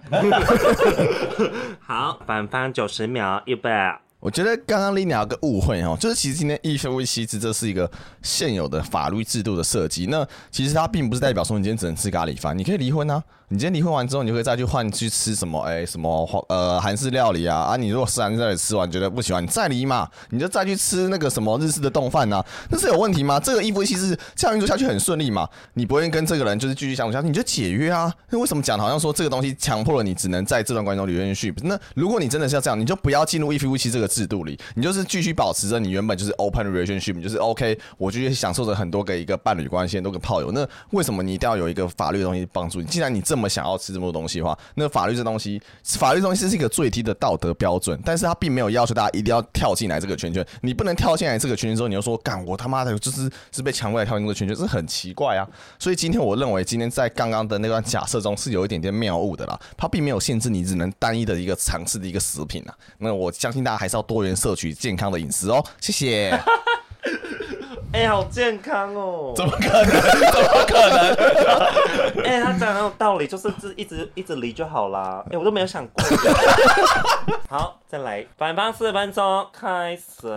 好，反方九十秒，预备。我觉得刚刚 Lina 有个误会哦，就是其实今天一夫一妻制这是一个现有的法律制度的设计，那其实它并不是代表说你今天只能吃咖喱饭，你可以离婚啊。你今天离婚完之后，你就可以再去换去吃什么？哎、什么呃韩式料理啊？啊，你如果是韩式料理吃完觉得不喜欢，你再离嘛，你就再去吃那个什么日式的冻饭呐？那是有问题吗？这个一夫一妻制这样运作下去很顺利嘛？你不会跟这个人就是继续相处下去，你就解约啊？那为什么讲好像说这个东西强迫了你只能在这段关系中连续？那如果你真的是要这样，你就不要进入一夫一妻这个制度里，你就是继续保持着你原本就是 open relationship，就是 OK，我就享受着很多个一个伴侣关系，很多个炮友。那为什么你一定要有一个法律的东西帮助你？既然你这么想要吃这么多。东西的话，那法律这东西，法律东西是一个最低的道德标准，但是他并没有要求大家一定要跳进来这个圈圈。你不能跳进来这个圈圈之后，你又说干我他妈的，就是是被强迫来跳进这个圈圈，这是很奇怪啊。所以今天我认为，今天在刚刚的那段假设中是有一点点谬误的啦。它并没有限制你只能单一的一个尝试的一个食品啊。那我相信大家还是要多元摄取健康的饮食哦。谢谢。哎、欸，好健康哦！怎么可能？怎么可能？哎、欸，他讲的很有道理，就是一直一直离就好啦。哎、欸，我都没有想过。好，再来，反方四分钟开始。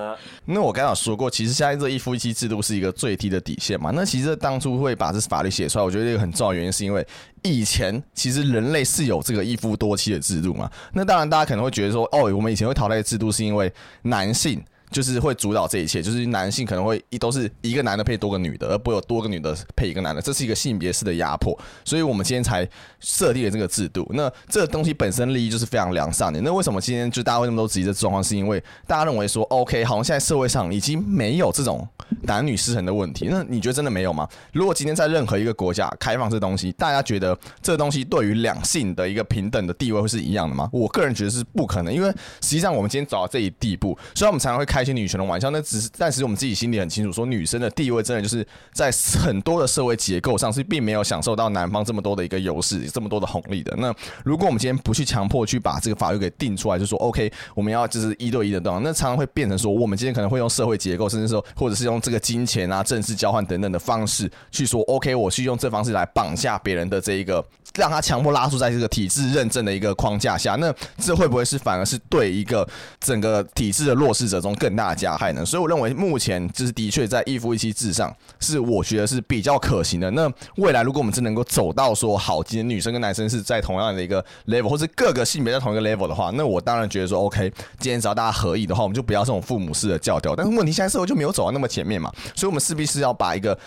那我刚刚说过，其实现在这一夫一妻制度是一个最低的底线嘛。那其实当初会把这法律写出来，我觉得一个很重要的原因是因为以前其实人类是有这个一夫多妻的制度嘛。那当然，大家可能会觉得说，哦，我们以前会淘汰的制度是因为男性。就是会主导这一切，就是男性可能会一都是一个男的配多个女的，而不会有多个女的配一个男的，这是一个性别式的压迫，所以我们今天才设立了这个制度。那这个东西本身利益就是非常良善的。那为什么今天就大家会那么都质疑这状况？是因为大家认为说，OK，好像现在社会上已经没有这种男女失衡的问题。那你觉得真的没有吗？如果今天在任何一个国家开放这东西，大家觉得这东西对于两性的一个平等的地位会是一样的吗？我个人觉得是不可能，因为实际上我们今天走到这一地步，所以我们常常会开。开些女权的玩笑，那只是，但是我们自己心里很清楚，说女生的地位真的就是在很多的社会结构上是并没有享受到男方这么多的一个优势，这么多的红利的。那如果我们今天不去强迫去把这个法律给定出来，就说 OK，我们要就是一对一的这样，那常常会变成说，我们今天可能会用社会结构，甚至说或者是用这个金钱啊、正式交换等等的方式去说 OK，我去用这方式来绑架别人的这一个，让他强迫拉出在这个体制认证的一个框架下，那这会不会是反而是对一个整个体制的弱势者中更更大加害呢，所以我认为目前就是的确在一夫一妻制上，是我觉得是比较可行的。那未来如果我们真能够走到说好，今天女生跟男生是在同样的一个 level，或是各个性别在同一个 level 的话，那我当然觉得说 OK，今天只要大家合意的话，我们就不要这种父母式的教条。但是问题现在社会就没有走到那么前面嘛，所以我们势必是要把一个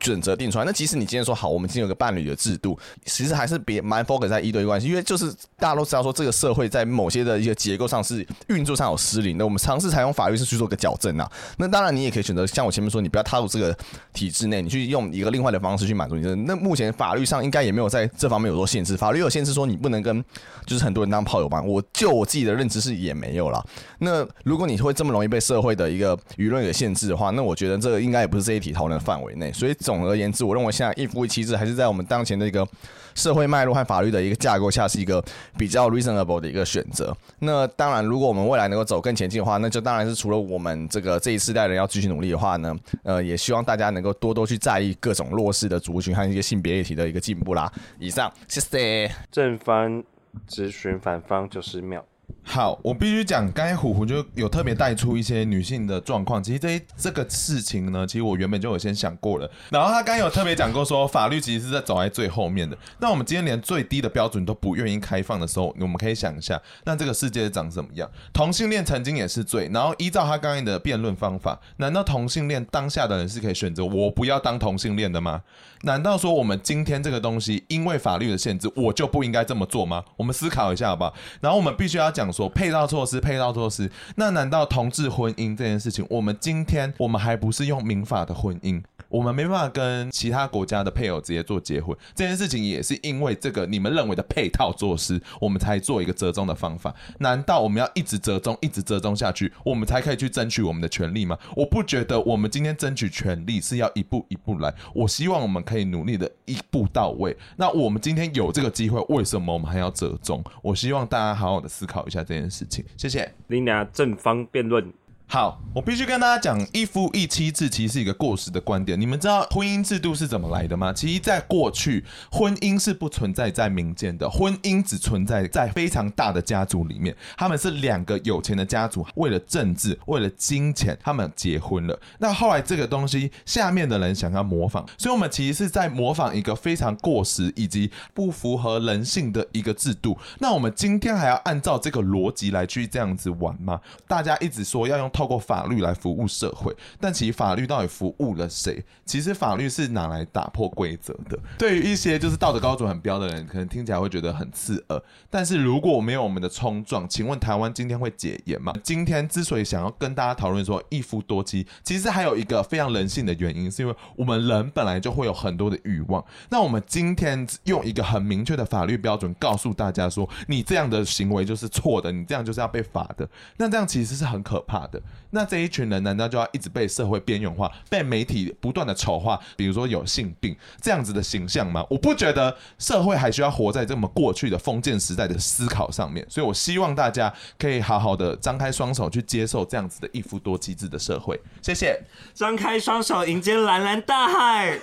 准则定出来。那即使你今天说好，我们今天有个伴侣的制度，其实还是别蛮 focus 在一对一关系，因为就是大家都知道说这个社会在某些的一个结构上是运作上有失灵的，我们尝试采用法律是。去做个矫正啊，那当然你也可以选择像我前面说，你不要踏入这个体制内，你去用一个另外的方式去满足你的。那目前法律上应该也没有在这方面有做限制，法律有限制说你不能跟就是很多人当炮友吧？我就我自己的认知是也没有了。那如果你会这么容易被社会的一个舆论给限制的话，那我觉得这个应该也不是这一题讨论的范围内。所以总而言之，我认为现在一夫一妻制还是在我们当前的一个社会脉络和法律的一个架构下是一个比较 reasonable 的一个选择。那当然，如果我们未来能够走更前进的话，那就当然是除了我们这个这一世代人要继续努力的话呢，呃，也希望大家能够多多去在意各种弱势的族群和一些性别议题的一个进步啦。以上，谢谢。正方质询反方九十秒。好，我必须讲，刚才虎虎就有特别带出一些女性的状况。其实这这个事情呢，其实我原本就有先想过了。然后他刚有特别讲过说，法律其实是在走在最后面的。那我们今天连最低的标准都不愿意开放的时候，我们可以想一下，那这个世界长什么样？同性恋曾经也是罪。然后依照他刚才的辩论方法，难道同性恋当下的人是可以选择我不要当同性恋的吗？难道说我们今天这个东西因为法律的限制，我就不应该这么做吗？我们思考一下好不好？然后我们必须要讲说配套措施。配套措施，那难道同志婚姻这件事情，我们今天我们还不是用民法的婚姻？我们没办法跟其他国家的配偶直接做结婚，这件事情也是因为这个你们认为的配套措施，我们才做一个折中的方法。难道我们要一直折中，一直折中下去，我们才可以去争取我们的权利吗？我不觉得我们今天争取权利是要一步一步来。我希望我们可以努力的一步到位。那我们今天有这个机会，为什么我们还要折中？我希望大家好好的思考一下这件事情。谢谢。林娘正方辩论。好，我必须跟大家讲，一夫一妻制其实是一个过时的观点。你们知道婚姻制度是怎么来的吗？其实，在过去，婚姻是不存在在民间的，婚姻只存在在非常大的家族里面。他们是两个有钱的家族，为了政治，为了金钱，他们结婚了。那后来这个东西，下面的人想要模仿，所以我们其实是在模仿一个非常过时以及不符合人性的一个制度。那我们今天还要按照这个逻辑来去这样子玩吗？大家一直说要用。透过法律来服务社会，但其实法律到底服务了谁？其实法律是拿来打破规则的。对于一些就是道德高准很标的人，可能听起来会觉得很刺耳。但是如果没有我们的冲撞，请问台湾今天会解严吗？今天之所以想要跟大家讨论说一夫多妻，其实还有一个非常人性的原因，是因为我们人本来就会有很多的欲望。那我们今天用一个很明确的法律标准告诉大家说，你这样的行为就是错的，你这样就是要被罚的。那这样其实是很可怕的。那这一群人难道就要一直被社会边缘化，被媒体不断的丑化？比如说有性病这样子的形象吗？我不觉得社会还需要活在这么过去的封建时代的思考上面，所以我希望大家可以好好的张开双手去接受这样子的一夫多妻制的社会。谢谢，张开双手迎接蓝蓝大海，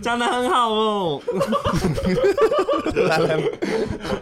讲的很好哦。蓝蓝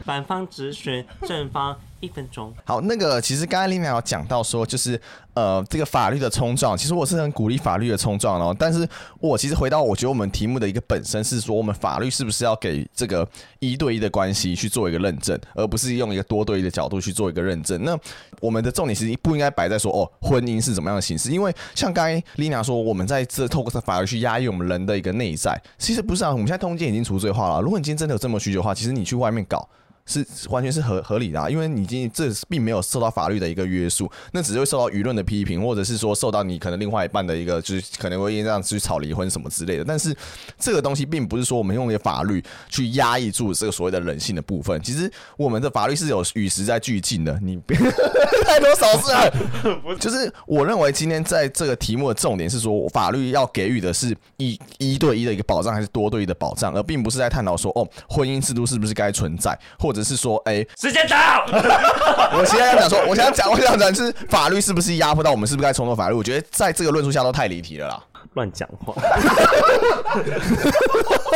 反方直询，正方。一分钟。好，那个其实刚才丽娜有讲到说，就是呃，这个法律的冲撞，其实我是很鼓励法律的冲撞哦。但是我其实回到我觉得我们题目的一个本身是说，我们法律是不是要给这个一对一的关系去做一个认证，而不是用一个多对一的角度去做一个认证。那我们的重点其实不应该摆在说哦，婚姻是怎么样的形式，因为像刚才丽娜说，我们在这透过这法律去压抑我们人的一个内在，其实不是啊。我们现在通奸已经除罪化了，如果你今天真的有这么需求的话，其实你去外面搞。是完全是合合理的啊，因为你今天这并没有受到法律的一个约束，那只是会受到舆论的批评，或者是说受到你可能另外一半的一个就是可能会因这样去吵离婚什么之类的。但是这个东西并不是说我们用那个法律去压抑住这个所谓的人性的部分。其实我们的法律是有与时在俱进的。你别 太多手势了，就是我认为今天在这个题目的重点是说，法律要给予的是一一对一的一个保障，还是多对一的保障，而并不是在探讨说哦，婚姻制度是不是该存在，或者。只是说，哎、欸，时间到。我现在要讲说，我想讲，我想讲是法律是不是压迫到我们，是不是该冲动法律？我觉得在这个论述下都太离题了啦，乱讲话。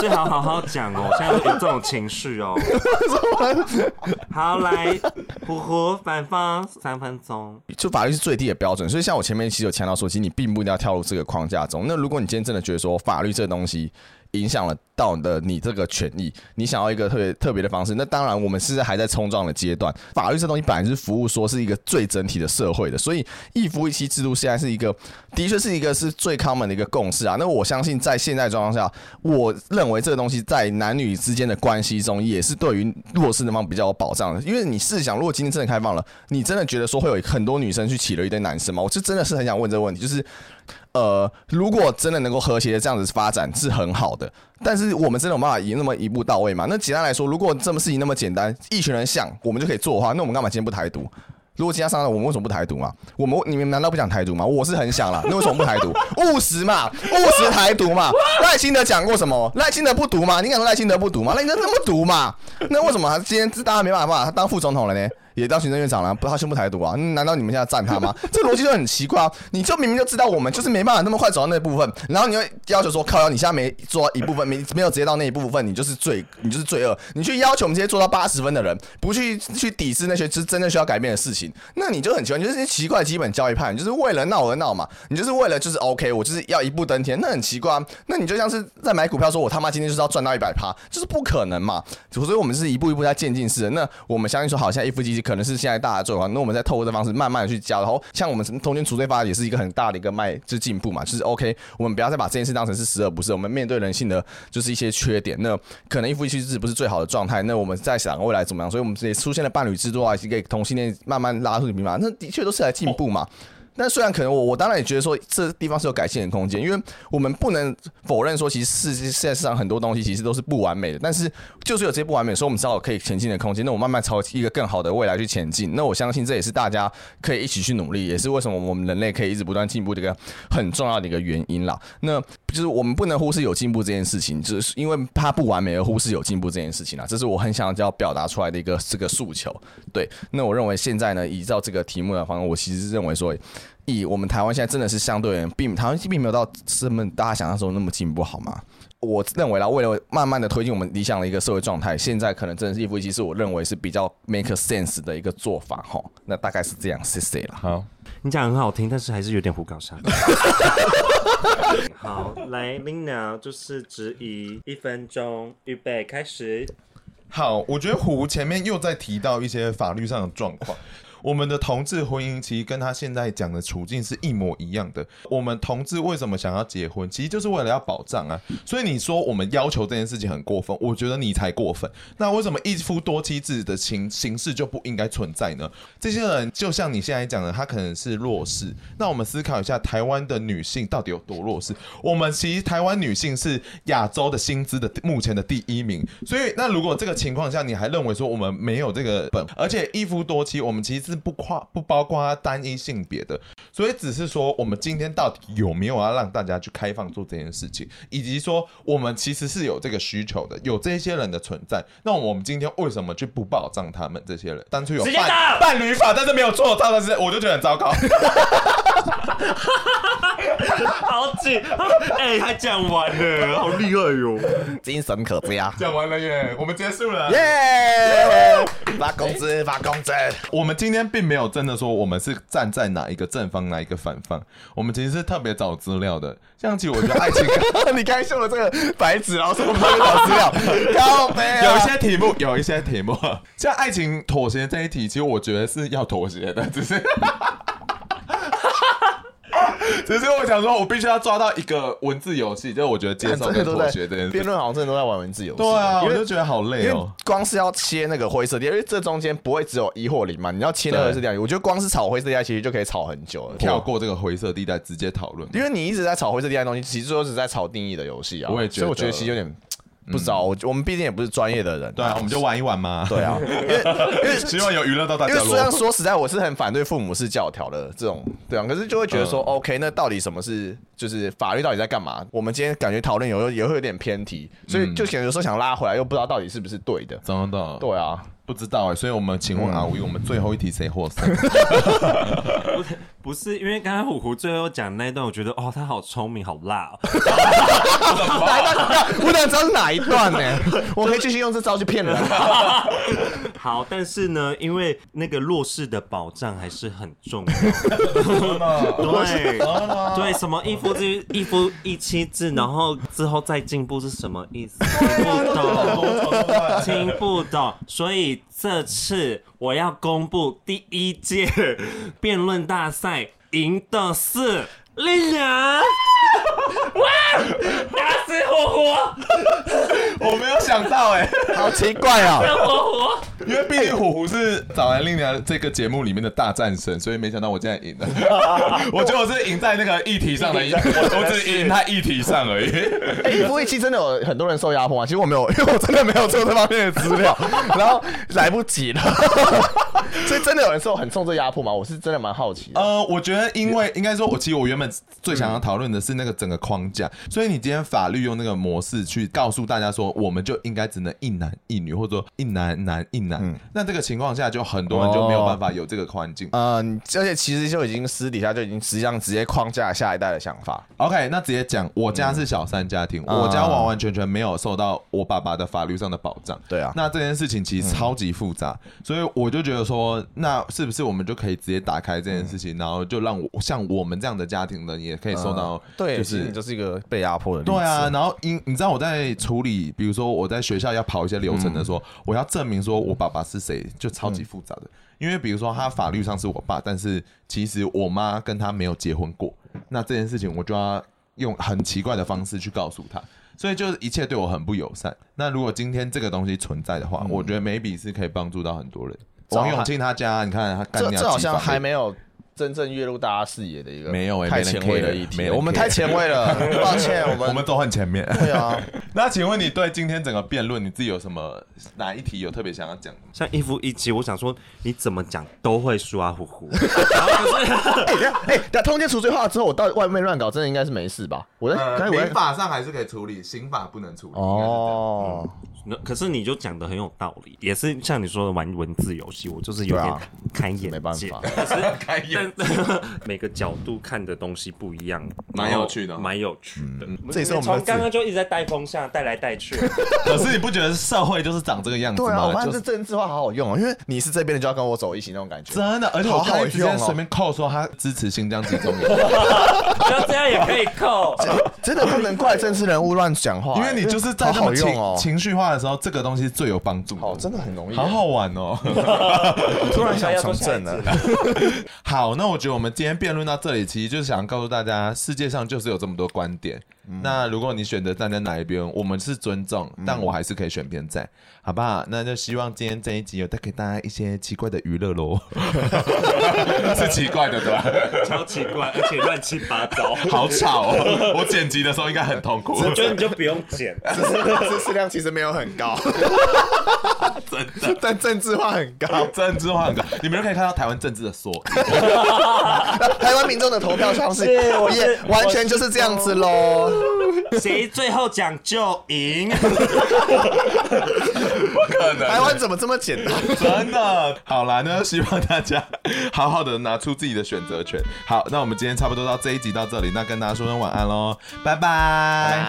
最好好好讲哦，现在有这种情绪哦。好，来，虎虎反方三分钟。就法律是最低的标准，所以像我前面其实有强调说，其实你并不一定要跳入这个框架中。那如果你今天真的觉得说法律这个东西，影响了到的你这个权益，你想要一个特别特别的方式，那当然我们现在还在冲撞的阶段。法律这东西本来是服务说是一个最整体的社会的，所以一夫一妻制度现在是一个的确是一个是最 common 的一个共识啊。那我相信在现在状况下，我认为这个东西在男女之间的关系中也是对于弱势那方比较有保障的。因为你试想，如果今天真的开放了，你真的觉得说会有很多女生去起了一堆男生吗？我就真的是很想问这个问题，就是。呃，如果真的能够和谐的这样子发展是很好的，但是我们真的有办法以那么一步到位吗？那简单来说，如果这么事情那么简单，一群人想我们就可以做的话，那我们干嘛今天不台独？如果今天上了，我们为什么不台独嘛？我们你们难道不想台独吗？我是很想啦，那为什么不台独？务实嘛，务实台独嘛。赖清德讲过什么？赖清德不读吗？你敢说赖清德不读吗？赖清德那么独嘛？那为什么他今天大家没办法把他当副总统了呢？也当行政院长了，不他宣布台独啊？难道你们现在赞他吗？这逻辑就很奇怪啊！你就明明就知道我们就是没办法那么快走到那部分，然后你又要求说靠，你现在没做到一部分，没没有直接到那一部分，你就是罪，你就是罪恶。你去要求我们这些做到八十分的人，不去去抵制那些是真正需要改变的事情，那你就很奇怪，你就是些奇怪的基本教义派，你就是为了闹而闹嘛，你就是为了就是 OK，我就是要一步登天，那很奇怪啊。那你就像是在买股票，说我他妈今天就是要赚到一百趴，就是不可能嘛。所以，我们是一步一步在渐进式的。那我们相信说，好，现在一夫一妻可能是现在大家做的话，那我们再透过这方式慢慢的去教。然后，像我们通奸除罪法也是一个很大的一个迈就是进步嘛，就是 OK，我们不要再把这件事当成是十恶不赦。我们面对人性的就是一些缺点，那可能一夫一妻制不是最好的状态。那我们在想未来怎么样？所以我们也出现了伴侣制度啊，给同性恋慢慢拉出平嘛，那的确都是在进步嘛。但虽然可能我我当然也觉得说这地方是有改进的空间，因为我们不能否认说其实世界现在市场很多东西其实都是不完美的，但是就是有这些不完美，所以我们知道可以前进的空间。那我慢慢朝一个更好的未来去前进。那我相信这也是大家可以一起去努力，也是为什么我们人类可以一直不断进步这个很重要的一个原因啦。那就是我们不能忽视有进步这件事情，就是因为它不完美而忽视有进步这件事情啦。这是我很想要表达出来的一个这个诉求。对，那我认为现在呢，依照这个题目的方，我其实认为说。以我们台湾现在真的是相对并台湾并没有到这么大家想象中那么进步，好吗？我认为啦，为了慢慢的推进我们理想的一个社会状态，现在可能真的是一夫一妻，是我认为是比较 make sense 的一个做法哈。那大概是这样，谢谢了。好，你讲很好听，但是还是有点胡搞啥。好，来，Lina 就是质疑一分钟，预备开始。好，我觉得胡前面又在提到一些法律上的状况。我们的同志婚姻其实跟他现在讲的处境是一模一样的。我们同志为什么想要结婚，其实就是为了要保障啊。所以你说我们要求这件事情很过分，我觉得你才过分。那为什么一夫多妻制的形形式就不应该存在呢？这些人就像你现在讲的，他可能是弱势。那我们思考一下，台湾的女性到底有多弱势？我们其实台湾女性是亚洲的薪资的目前的第一名。所以那如果这个情况下你还认为说我们没有这个本，而且一夫多妻，我们其实是。不跨不包括单一性别的，所以只是说我们今天到底有没有要让大家去开放做这件事情，以及说我们其实是有这个需求的，有这些人的存在，那我们今天为什么就不保障他们这些人？当初有伴伴侣法，但是没有做到的是，我就觉得很糟糕。好紧，哎、欸，还讲完了，好厉害哟，精神可嘉。讲完了耶，我们结束了，耶！发工资，发工资。我们今天并没有真的说我们是站在哪一个正方，哪一个反方，我们其实是特别找资料的。像其实我觉得爱情，你刚才秀了这个白纸，然后说我们特别找资料，靠北啊！有一些题目，有一些题目，像爱情妥协这一题，其实我觉得是要妥协的，只是。只是我想说，我必须要抓到一个文字游戏，就是我觉得接受 跟妥协的辩论，好像真的都在玩文字游戏。对啊，我就觉得好累哦。光是要切那个灰色地带，因为这中间不会只有一或零嘛，你要切那个灰色地带，我觉得光是炒灰色地带其实就可以炒很久了。跳过这个灰色地带，直接讨论。因为你一直在炒灰色地带的东西，其实就是在炒定义的游戏啊。我也觉得，所以我觉得其实有点。不知道，我我们毕竟也不是专业的人，对啊，我们就玩一玩嘛。对啊，因为 因为希望有娱乐到大家。因为虽然说实在，我是很反对父母是教条的这种，对啊，可是就会觉得说，OK，那到底什么是就是法律到底在干嘛？我们今天感觉讨论有也会有点偏题，所以就想有时候想拉回来，又不知道到底是不是对的。真的？对啊。不知道哎、欸，所以我们请问阿威，我们最后一题谁获胜？不是，因为刚刚虎虎最后讲那一段，我觉得哦，他好聪明，好辣哦。哪一段？我想知道是哪一段呢？我可以继续用这招去骗人。好，但是呢，因为那个弱势的保障还是很重要。对对，什么一夫之一夫一妻制，然后之后再进步是什么意思？听不懂，听不懂，所以。这次我要公布第一届辩论大赛赢的是丽娘。哇！打死火狐！我没有想到哎，好奇怪啊！虎虎，因为毕竟火狐是找来丽娘这个节目里面的大战神，所以没想到我竟然赢了。我觉得我是赢在那个议题上的，我我只赢在议题上而已。哎，一夫一妻真的有很多人受压迫啊？其实我没有，因为我真的没有做这方面的资料，然后来不及了。所以真的有人受很受这压迫吗？我是真的蛮好奇的。呃，我觉得因为应该说，我其实我原本最想要讨论的是那个整个框架，所以你今天法律用那个模式去告诉大家说，我们就应该只能一男一女，或者说一男男一男。那这个情况下，就很多人就没有办法有这个环境。嗯，而且其实就已经私底下就已经实际上直接框架下一代的想法。OK，那直接讲，我家是小三家庭，我家完完全全没有受到我爸爸的法律上的保障。对啊，那这件事情其实超级复杂，所以我就觉得说，那是不是我们就可以直接打开这件事情，然后就让我像我们这样的家庭呢，也可以受到，对，就是你就是一个被压迫的。对啊，然后因你知道我在处理，比如说我在学校要跑一些流程的时候，我要证明说我爸爸是谁，就超级复杂的。因为比如说他法律上是我爸，但是其实我妈跟他没有结婚过，那这件事情我就要用很奇怪的方式去告诉他。所以就是一切对我很不友善。那如果今天这个东西存在的话，嗯、我觉得 maybe 是可以帮助到很多人。王永庆他家，你看他干掉，这好像还没有。真正跃入大家视野的一个没有太前卫的议题，我们太前卫了，抱歉，我们我们都很前面。对啊，那请问你对今天整个辩论，你自己有什么哪一题有特别想要讲？像一夫一妻，我想说你怎么讲都会输啊呼呼。然后就是，哎，哎，等通奸除罪化之后，我到外面乱搞，真的应该是没事吧？我在民法上还是可以处理，刑法不能处理。哦。那可是你就讲的很有道理，也是像你说的玩文字游戏，我就是有点开眼界，没办法，开眼界，每个角度看的东西不一样，蛮有趣的，蛮有趣的。这也是我们从刚刚就一直在带风向，带来带去。可是你不觉得社会就是长这个样子吗？对啊，我发现这政治化好好用哦，因为你是这边的就要跟我走一起那种感觉。真的，而且我可以直接随便扣说他支持新疆集中营，像这样也可以扣，真的不能怪政治人物乱讲话，因为你就是在这么情情绪化的时候，这个东西。最有帮助，哦，真的很容易，好好玩哦！突然想从政了。好，那我觉得我们今天辩论到这里，其实就是想告诉大家，世界上就是有这么多观点。那如果你选择站在哪一边，我们是尊重，但我还是可以选边站，好不好？那就希望今天这一集有带给大家一些奇怪的娱乐喽。是奇怪的对吧？超奇怪，而且乱七八糟，好吵哦！我剪辑的时候应该很痛苦。我觉得你就不用剪，知识量其实没有很高，真的，但政治化很高，政治化很高。你们可以看到台湾政治的缩影，台湾民众的投票方式也完全就是这样子喽。谁最后讲就赢？不可能！台湾怎么这么简单？真的。好啦，那希望大家好好的拿出自己的选择权。好，那我们今天差不多到这一集到这里，那跟大家说声晚安喽，拜拜。